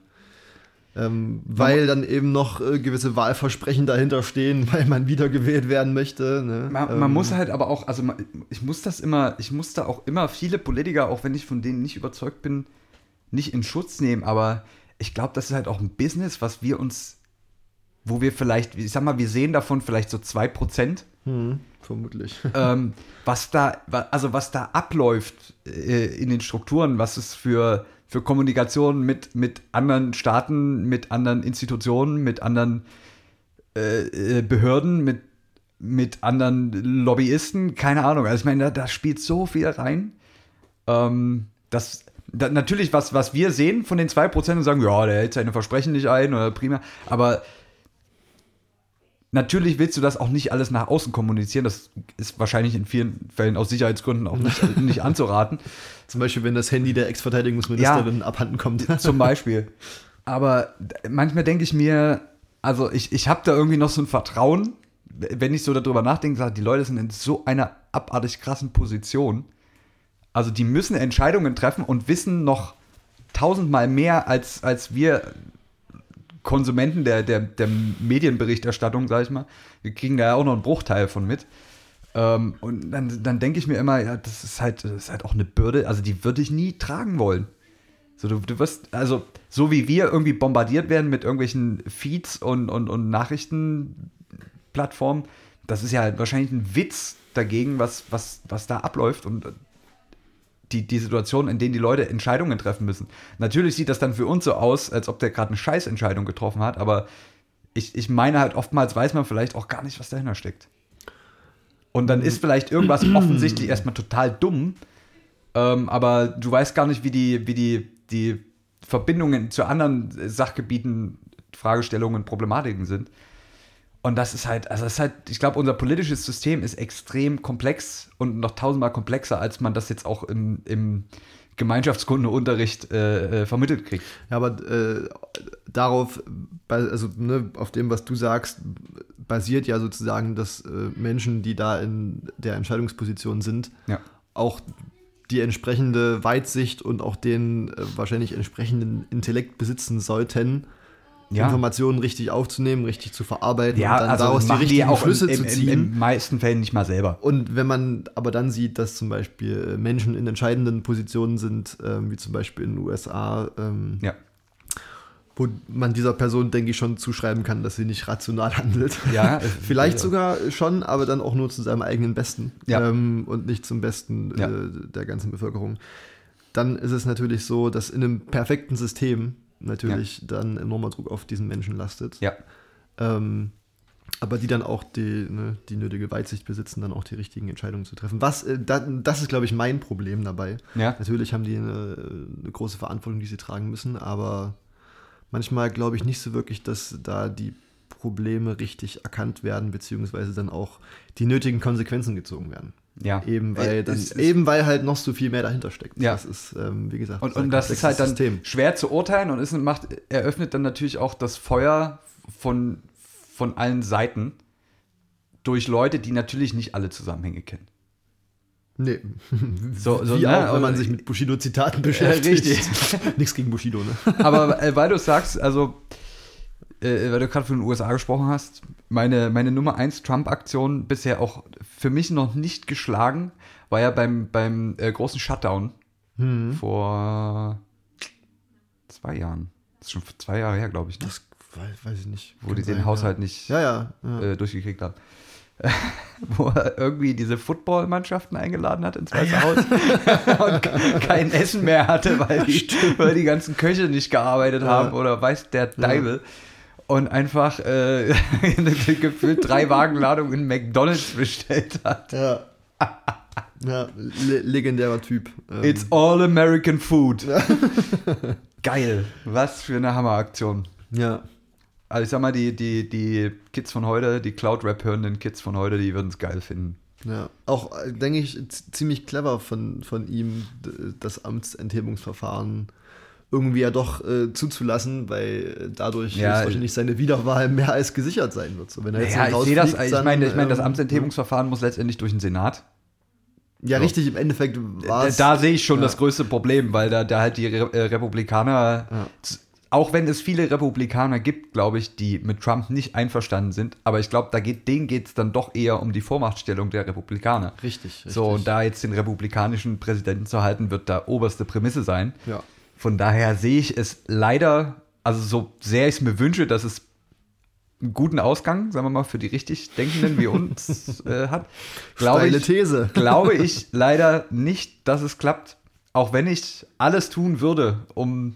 Ähm, weil dann eben noch äh, gewisse Wahlversprechen dahinter stehen, weil man wiedergewählt werden möchte. Ne? Man, ähm, man muss halt aber auch, also man, ich muss das immer, ich muss da auch immer viele Politiker, auch wenn ich von denen nicht überzeugt bin, nicht in Schutz nehmen, aber ich glaube, das ist halt auch ein Business, was wir uns, wo wir vielleicht, ich sag mal, wir sehen davon vielleicht so 2%, Hm, vermutlich. ähm, was da, also was da abläuft äh, in den Strukturen, was es für, für Kommunikation mit, mit anderen Staaten, mit anderen Institutionen, mit anderen äh, äh, Behörden, mit, mit anderen Lobbyisten, keine Ahnung. Also ich meine, da, da spielt so viel rein. Ähm, das da, natürlich, was, was wir sehen von den 2% und sagen, ja, der hält seine Versprechen nicht ein oder prima, aber Natürlich willst du das auch nicht alles nach außen kommunizieren. Das ist wahrscheinlich in vielen Fällen aus Sicherheitsgründen auch nicht, nicht anzuraten. Zum Beispiel, wenn das Handy der Ex-Verteidigungsministerin abhanden kommt. Zum Beispiel. Aber manchmal denke ich mir, also ich, ich habe da irgendwie noch so ein Vertrauen, wenn ich so darüber nachdenke, sage, die Leute sind in so einer abartig krassen Position. Also die müssen Entscheidungen treffen und wissen noch tausendmal mehr als, als wir Konsumenten der, der, der Medienberichterstattung, sag ich mal. Wir kriegen da ja auch noch einen Bruchteil von mit. Ähm, und dann, dann denke ich mir immer, ja, das ist halt, das ist halt auch eine Bürde, also die würde ich nie tragen wollen. So, du, du wirst, also, so wie wir irgendwie bombardiert werden mit irgendwelchen Feeds und, und, und Nachrichtenplattformen, das ist ja halt wahrscheinlich ein Witz dagegen, was, was, was da abläuft und die, die Situation, in denen die Leute Entscheidungen treffen müssen. Natürlich sieht das dann für uns so aus, als ob der gerade eine Scheißentscheidung getroffen hat, aber ich, ich meine halt, oftmals weiß man vielleicht auch gar nicht, was dahinter steckt. Und dann ist vielleicht irgendwas offensichtlich erstmal total dumm, ähm, aber du weißt gar nicht, wie die, wie die, die Verbindungen zu anderen Sachgebieten, Fragestellungen, Problematiken sind. Und das ist halt, also das ist halt, ich glaube, unser politisches System ist extrem komplex und noch tausendmal komplexer, als man das jetzt auch im, im Gemeinschaftskundeunterricht äh, äh, vermittelt kriegt. Ja, aber äh, darauf, also ne, auf dem, was du sagst, basiert ja sozusagen, dass äh, Menschen, die da in der Entscheidungsposition sind, Ja. auch die entsprechende Weitsicht und auch den äh, wahrscheinlich entsprechenden Intellekt besitzen sollten, Ja. Informationen richtig aufzunehmen, richtig zu verarbeiten Ja, und dann also daraus die die richtigen auch Schlüsse im, zu ziehen. im, im meisten Fällen nicht mal selber. Und wenn man aber dann sieht, dass zum Beispiel Menschen in entscheidenden Positionen sind, ähm, wie zum Beispiel in den USA, ähm, Ja. wo man dieser Person, denke ich, schon zuschreiben kann, dass sie nicht rational handelt. Ja, Vielleicht sogar schon, aber dann auch nur zu seinem eigenen Besten ähm, und nicht zum Besten äh, der ganzen Bevölkerung. Dann ist es natürlich so, dass in einem perfekten System natürlich dann enormer Druck auf diesen Menschen lastet. Ja. Ähm, aber die dann auch die, ne, die nötige Weitsicht besitzen, dann auch die richtigen Entscheidungen zu treffen. Was, äh, da, das ist, glaube ich, mein Problem dabei. Ja. Natürlich haben die eine, eine große Verantwortung, die sie tragen müssen, aber manchmal glaube ich nicht so wirklich, dass da die Probleme richtig erkannt werden, beziehungsweise dann auch die nötigen Konsequenzen gezogen werden. Ja. Eben weil, Äh, dann, es eben weil halt noch so viel mehr dahinter steckt. Ja. Das ist, ähm, wie gesagt, Und, und das ist halt dann System. schwer zu urteilen und ist, macht, eröffnet dann natürlich auch das Feuer von, von allen Seiten durch Leute, die natürlich nicht alle Zusammenhänge kennen. Nee. So, so, Wie ne, auch, wenn man aber- sich mit Bushido-Zitaten beschäftigt. richtig. Nichts gegen Bushido, ne? Aber äh, weil du sagst, also, äh, weil du gerade von den USA gesprochen hast, meine, meine Nummer 1 Trump-Aktion bisher auch für mich noch nicht geschlagen, war ja beim, beim äh, großen Shutdown Hm. vor zwei Jahren. Das ist schon zwei Jahre her, glaube ich, ne? Das weiß, weiß ich nicht. wo Kann die den sein, Haushalt nicht Ja, ja. ja. äh, durchgekriegt haben. wo er irgendwie diese Footballmannschaften eingeladen hat ins Weiße Haus und ke- kein Essen mehr hatte, weil die, weil die ganzen Köche nicht gearbeitet haben oder weiß der Deibel. Und einfach äh, gefühlt drei Wagenladungen in McDonalds bestellt hat. Ja. ja, le legendärer Typ. Ähm, It's all American food. Geil. Was für eine Hammeraktion. ja. Also ich sag mal, die, die, die Kids von heute, die Cloud-Rap hörenden Kids von heute, die würden es geil finden. Ja, auch, denke ich, ziemlich clever von, von ihm, das Amtsenthebungsverfahren irgendwie ja doch äh, zuzulassen, weil dadurch Ja, wahrscheinlich seine Wiederwahl mehr als gesichert sein wird. So, wenn er jetzt Ja, so ich sehe das, ich dann, meine, ich meine, das ähm, Amtsenthebungsverfahren muss letztendlich durch den Senat. Ja, richtig, im Endeffekt war Da, es. da sehe ich schon ja. das größte Problem, weil da, da halt die Re äh, Republikaner Ja. auch wenn es viele Republikaner gibt, glaube ich, die mit Trump nicht einverstanden sind, aber ich glaube, da geht, denen geht es dann doch eher um die Vormachtstellung der Republikaner. Richtig, richtig. So, und da jetzt den republikanischen Präsidenten zu halten, wird da oberste Prämisse sein. Ja. Von daher sehe ich es leider, also so sehr ich es mir wünsche, dass es einen guten Ausgang, sagen wir mal, für die richtig Denkenden wie uns äh, hat, glaube ich, These. glaube ich leider nicht, dass es klappt. Auch wenn ich alles tun würde, um,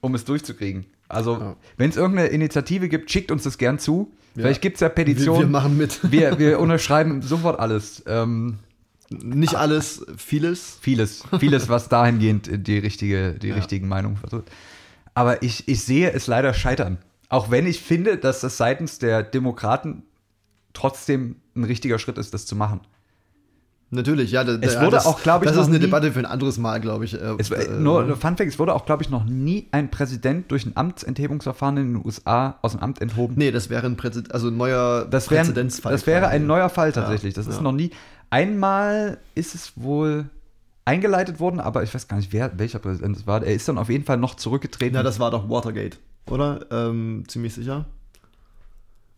um es durchzukriegen. Also, Ja. wenn es irgendeine Initiative gibt, schickt uns das gern zu. Ja. Vielleicht gibt es ja Wir, Petitionen. wir machen mit. wir, wir unterschreiben sofort alles. Ähm, Nicht alles, vieles. vieles, vieles, was dahingehend die richtige, die Ja. richtigen Meinungen vertritt. Aber ich, ich sehe es leider scheitern. Auch wenn ich finde, dass das seitens der Demokraten trotzdem ein richtiger Schritt ist, das zu machen. Natürlich, ja. Da, Es wurde das, auch, glaub ich, Das ist eine nie- Debatte für ein anderes Mal, glaube ich. äh, Es, äh, nur Fun Fact, es wurde auch, glaube ich, noch nie ein Präsident durch ein Amtsenthebungsverfahren in den USA aus dem Amt enthoben. Nee, das wäre ein, Präzid also ein neuer das, wär, Präzedenzfall. das wäre ein neuer Fall tatsächlich. Das ist ja. noch nie. Einmal ist es wohl eingeleitet worden, aber ich weiß gar nicht, wer, welcher Präsident es war. Er ist dann auf jeden Fall noch zurückgetreten. Ja, das war doch Watergate, oder? Ähm, ziemlich sicher.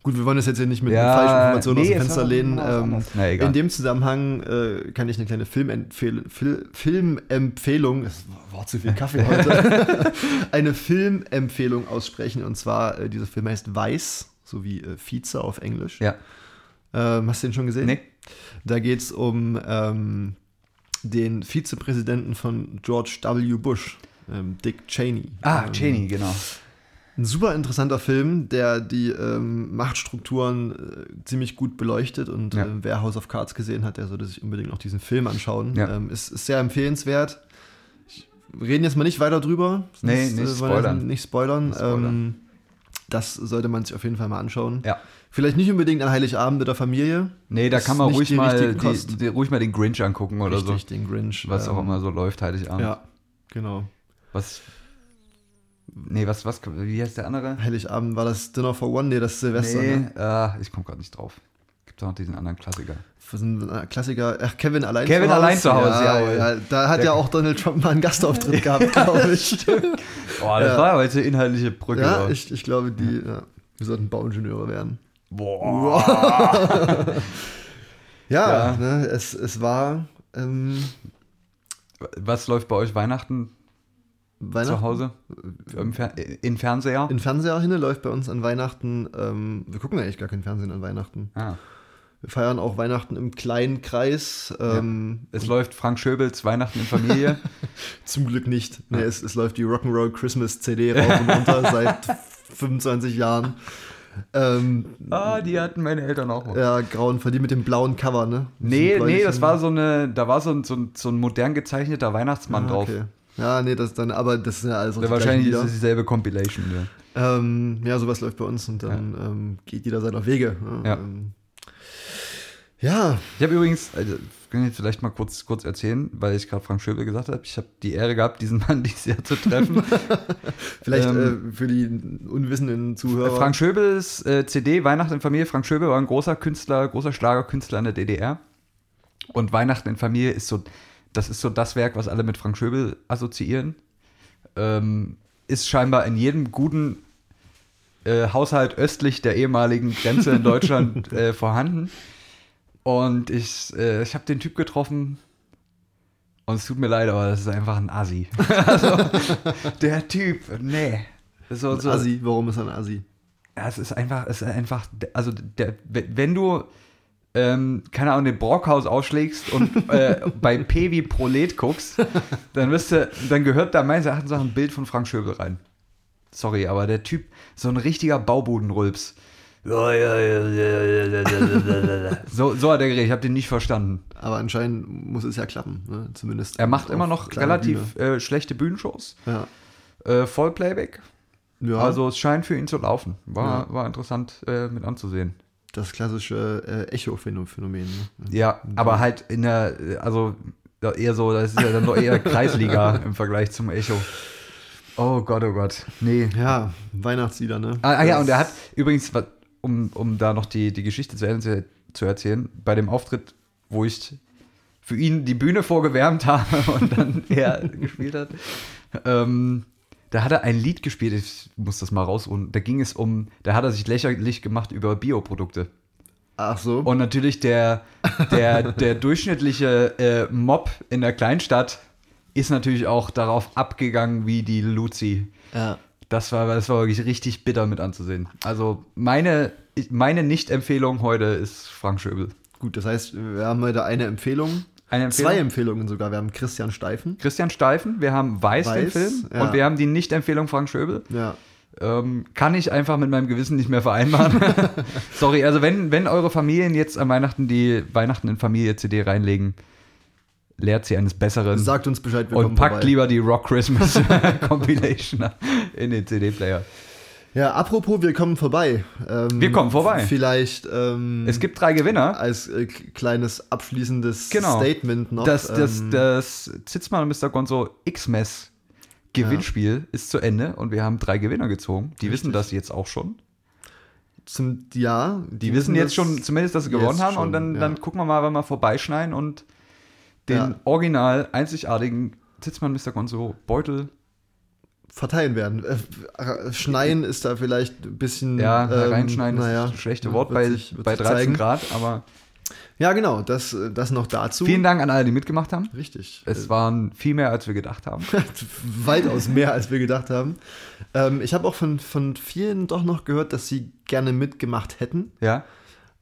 Gut, wir wollen das jetzt hier nicht mit Ja, falschen Informationen nee, aus dem Fenster lehnen. Ähm. Na, in dem Zusammenhang äh, kann ich eine kleine Filmempfehl Fil Filmempfehlung, es war zu viel Kaffee heute, eine Filmempfehlung aussprechen. Und zwar, äh, dieser Film heißt Weiß, so wie äh, Vize auf Englisch. ja. Ähm, hast du den schon gesehen? Nee. Da geht es um ähm, den Vizepräsidenten von George W. Bush, ähm, Dick Cheney. Ah, ähm, Cheney, genau. Ein super interessanter Film, der die ähm, Machtstrukturen äh, ziemlich gut beleuchtet und Ja. äh, wer House of Cards gesehen hat, der sollte sich unbedingt noch diesen Film anschauen. Ja. Ähm, ist, ist sehr empfehlenswert. Ich, wir reden jetzt mal nicht weiter drüber. Nee, nicht äh, spoilern. Nicht spoilern. Nicht spoilern. Ähm, das sollte man sich auf jeden Fall mal anschauen. Ja. Vielleicht nicht unbedingt an Heiligabend mit der Familie. Nee, da kann man ruhig die mal, die, die, ruhig mal den Grinch angucken oder Richtig, den Grinch. so. Was auch ähm, immer so läuft, Heiligabend. Ja, genau. Was. Nee, was, was, wie heißt der andere? Heiligabend war das Dinner for One, nee, das Silvester. Ne? nee, äh, ich komme gerade nicht drauf. Gibt doch noch diesen anderen Klassiker. Äh, Klassiker. Ach, Kevin allein Kevin zu Hause. allein zu Hause, ja, jawohl. ja. Da hat Der- ja auch Donald Trump mal einen Gastauftritt gehabt, glaube ich. Boah, das Ja. war aber jetzt eine inhaltliche Brücke. ja, ich, ich glaube, die, ja, wir sollten Bauingenieure werden. Boah. Ja, Ja. Ne, es, es war ähm, Was läuft bei euch Weihnachten Weihnachten. zu Hause? Im Fer in Fernseher? In Fernseher hinne läuft bei uns an Weihnachten, ähm, wir gucken eigentlich gar kein Fernsehen an Weihnachten. ah. Wir feiern auch Weihnachten im kleinen Kreis. Ähm, Es läuft Frank Schöbels Weihnachten in Familie. Zum Glück nicht. Nee, es, es läuft die Rock'n'Roll Christmas CD rauf und runter seit 25 Jahren. Ähm, ah, die hatten meine Eltern auch. mal. ja, grauenvoll, die mit dem blauen Cover, ne? Mit Nee, nee, das war so eine, da war so ein, so ein, so ein modern gezeichneter Weihnachtsmann Ah, drauf. okay. Ja, nee, das dann, aber das sind ja also Ja, wahrscheinlich ist es dieselbe Compilation. Ja. Ähm, ja, sowas läuft bei uns und dann ähm, geht jeder seiner Wege. ne? Ja. Ähm, ja, Ich habe übrigens, also, kann ich jetzt vielleicht mal kurz, kurz erzählen, weil ich gerade Frank Schöbel gesagt habe, ich habe die Ehre gehabt, diesen Mann dieses Jahr zu treffen. vielleicht Ähm, äh, für die unwissenden Zuhörer. Frank Schöbels äh, CD Weihnachten in Familie. Frank Schöbel war ein großer Künstler, großer Schlagerkünstler in der DDR. Und Weihnachten in Familie ist so, das ist so das Werk, was alle mit Frank Schöbel assoziieren. Ähm, ist scheinbar in jedem guten äh, Haushalt östlich der ehemaligen Grenze in Deutschland äh, vorhanden. Und ich, äh, ich habe den Typ getroffen und es tut mir leid, aber das ist einfach ein Assi. also, der Typ, nee. So, Ein so, Assi, warum ist er ein Assi? ja, es ist einfach, es ist einfach, also der, wenn du, ähm, keine Ahnung, den Brockhaus ausschlägst und äh, bei P wie Prolet guckst, dann wirst du, dann gehört da meines Erachtens auch ein Bild von Frank Schöbel rein. Sorry, aber der Typ, so ein richtiger Baubodenrülps. So, so hat er geredet, ich habe den nicht verstanden. Aber anscheinend muss es ja klappen, ne? zumindest. Er macht immer noch relativ äh, schlechte Bühnenshows. Bühne. Äh, Vollplayback. Ja, ja Also es scheint für ihn zu laufen. War, Ja. war interessant äh, mit anzusehen. das klassische äh, Echo-Phänomen. Ne? Ja, aber halt in der, also eher so, das ist ja dann doch eher Kreisliga im Vergleich zum Echo. Oh Gott, oh Gott. Nee. Ja, Weihnachtslieder, ne? Ah, ah ja, und er hat übrigens, um, um da noch die, die Geschichte zu Ende zu, erzählen, bei dem Auftritt, wo ich für ihn die Bühne vorgewärmt habe und dann er gespielt hat, ähm, da hat er ein Lied gespielt, ich muss das mal raus und da ging es um, da hat er sich lächerlich gemacht über Bioprodukte. Ach so. Und natürlich der, der, der durchschnittliche äh, Mob in der Kleinstadt ist natürlich auch darauf abgegangen wie die Luzi. ja. Das war, das war wirklich richtig bitter mit anzusehen. Also meine, meine Nicht-Empfehlung heute ist Frank Schöbel. Gut, das heißt, wir haben heute eine Empfehlung. Eine Empfehlung? Zwei Empfehlungen sogar. Wir haben Christian Steifen. Christian Steifen, wir haben Weiß, den Weiß, Film ja. und wir haben die Nicht-Empfehlung Frank Schöbel. Ja. Ähm, kann ich einfach mit meinem Gewissen nicht mehr vereinbaren. Sorry, also wenn, wenn eure Familien jetzt an Weihnachten die Weihnachten in Familie CD reinlegen, lehrt sie eines Besseren Sagt uns Bescheid, wir und packt vorbei. lieber die Rock Christmas Compilation in den CD-Player. Ja, apropos, wir kommen vorbei. Ähm, Wir kommen vorbei. Vielleicht ähm, Es gibt drei Gewinner. als äh, kleines abschließendes Genau. Statement noch. Das, das, ähm, das Zitzmann und Mr. Gonzo X-Mess Gewinnspiel ist zu Ende und wir haben drei Gewinner gezogen. Die wissen das jetzt auch schon. zum, ja, Die, wissen jetzt schon zumindest, dass sie gewonnen haben schon, und dann, ja. dann gucken wir mal, wenn wir vorbeischneiden und den Ja. original einzigartigen Zitzmann Mr. Gonzo Beutel. Verteilen werden. Äh, schneien ist da vielleicht ein bisschen. Ja, ähm, reinschneiden naja, ist ein schlechtes Wort bei, sich- bei sich 13 zeigen. Grad, aber Ja, genau, das, äh, das noch dazu. vielen Dank an alle, die mitgemacht haben. Richtig. Es waren viel mehr, als wir gedacht haben. Weitaus mehr, als wir gedacht haben. Ähm, ich habe auch von, von vielen doch noch gehört, dass sie gerne mitgemacht hätten, Ja,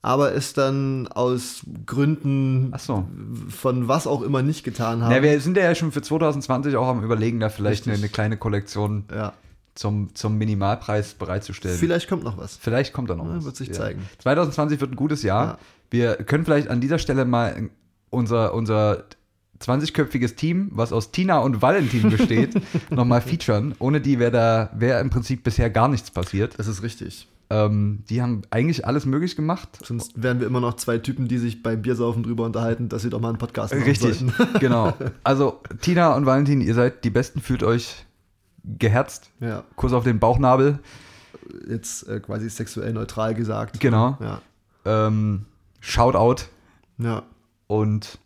aber es dann aus Gründen so. von was auch immer nicht getan haben. Ja, wir sind ja schon für 2020 auch am überlegen, da vielleicht eine, eine kleine Kollektion ja. zum, zum Minimalpreis bereitzustellen. Vielleicht kommt noch was. Vielleicht kommt da noch Ja, was. wird sich zeigen. 2020 wird ein gutes Jahr. Ja. Wir können vielleicht an dieser Stelle mal unser, unser 20-köpfiges Team, was aus Tina und Valentin besteht, nochmal featuren. Ohne die wäre da wäre im Prinzip bisher gar nichts passiert. Das ist richtig. Ähm, die haben eigentlich alles möglich gemacht. Sonst wären wir immer noch zwei Typen, die sich beim Biersaufen drüber unterhalten, dass sie doch mal einen Podcast machen Richtig, sollten. genau. Also Tina und Valentin, ihr seid die Besten, fühlt euch geherzt. Ja, Kuss auf den Bauchnabel. jetzt äh, quasi sexuell neutral gesagt. Genau. Ja. Ähm, Shoutout ja. und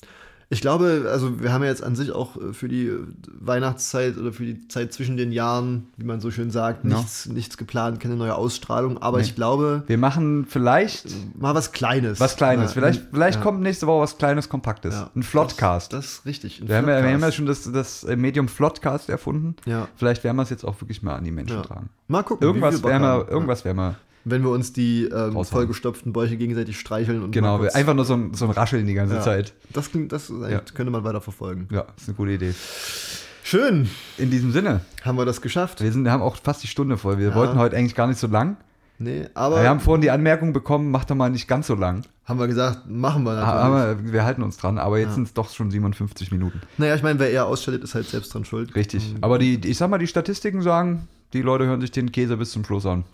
Ich glaube, also wir haben ja jetzt an sich auch äh, für die äh, Weihnachtszeit oder für die Zeit zwischen den Jahren, wie man so schön sagt, Ja. nichts, nichts geplant, keine neue Ausstrahlung. Aber Nee. ich glaube, wir machen vielleicht mal was Kleines. was Kleines. Ja, vielleicht vielleicht ja. kommt nächste Woche was Kleines, Kompaktes. Ja. Ein Flotcast. Das, das ist richtig. wir, haben ja, wir haben ja schon das, das äh, Medium Flotcast erfunden. Ja. Vielleicht werden wir es jetzt auch wirklich mal an die Menschen tragen. Mal gucken. Irgendwas werden wir, irgendwas werden wir. Wenn wir uns die ähm, vollgestopften Bäuche gegenseitig streicheln und Genau, einfach nur so ein, so ein Rascheln die ganze Ja. Zeit. Das, klingt, das Ja. könnte man weiter verfolgen. Ja, ist eine gute Idee. Schön, In diesem Sinne, haben wir das geschafft. wir, sind, wir haben auch fast die Stunde voll. Wir Ja. wollten heute eigentlich gar nicht so lang. Nee, aber Wir haben vorhin die Anmerkung bekommen, macht doch mal nicht ganz so lang. haben wir gesagt, machen wir natürlich. Aber wir halten uns dran, aber jetzt Ja. sind es doch schon 57 Minuten. naja, ich meine, wer eher ausschaltet, ist halt selbst dran schuld. Richtig. Aber die, die- ich sag mal, die Statistiken sagen, die Leute hören sich den Käse bis zum Schluss an.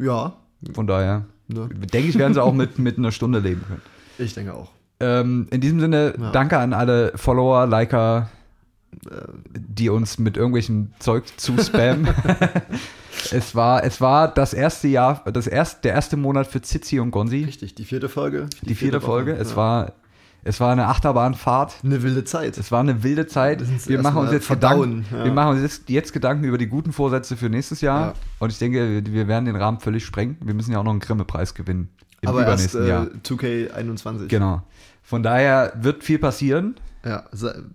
Ja, Von daher ne? denke ich, werden sie auch mit, mit einer Stunde leben können. ich denke auch. Ähm, in diesem Sinne, Ja. danke an alle Follower, Liker, die uns mit irgendwelchem Zeug zu spammen. es, war, es war das erste Jahr, das erst, der erste Monat für Zizi und Gonzi. Richtig, die vierte Folge. Die vierte Woche. Folge. Es, Ja. war, es war eine Achterbahnfahrt. eine wilde Zeit. Es war eine wilde Zeit. Wir machen uns jetzt Gedanken, ja. wir machen uns jetzt, jetzt Gedanken über die guten Vorsätze für nächstes Jahr. Ja. Und ich denke, wir- werden den Rahmen völlig sprengen. Wir müssen ja auch noch einen Grimme-Preis gewinnen im Aber erst äh, Jahr. 2K21. Genau. Von daher wird viel passieren. Ja,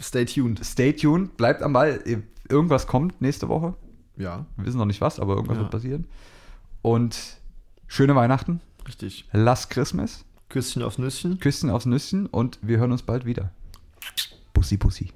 stay tuned. Stay tuned, bleibt am Ball. Irgendwas kommt nächste Woche. Ja, Wir wissen noch nicht was, aber irgendwas Ja. wird passieren. Und schöne Weihnachten. richtig. Last Christmas. Küsschen aufs Nüsschen. Küsschen aufs Nüsschen und wir hören uns bald wieder. Bussi, Bussi.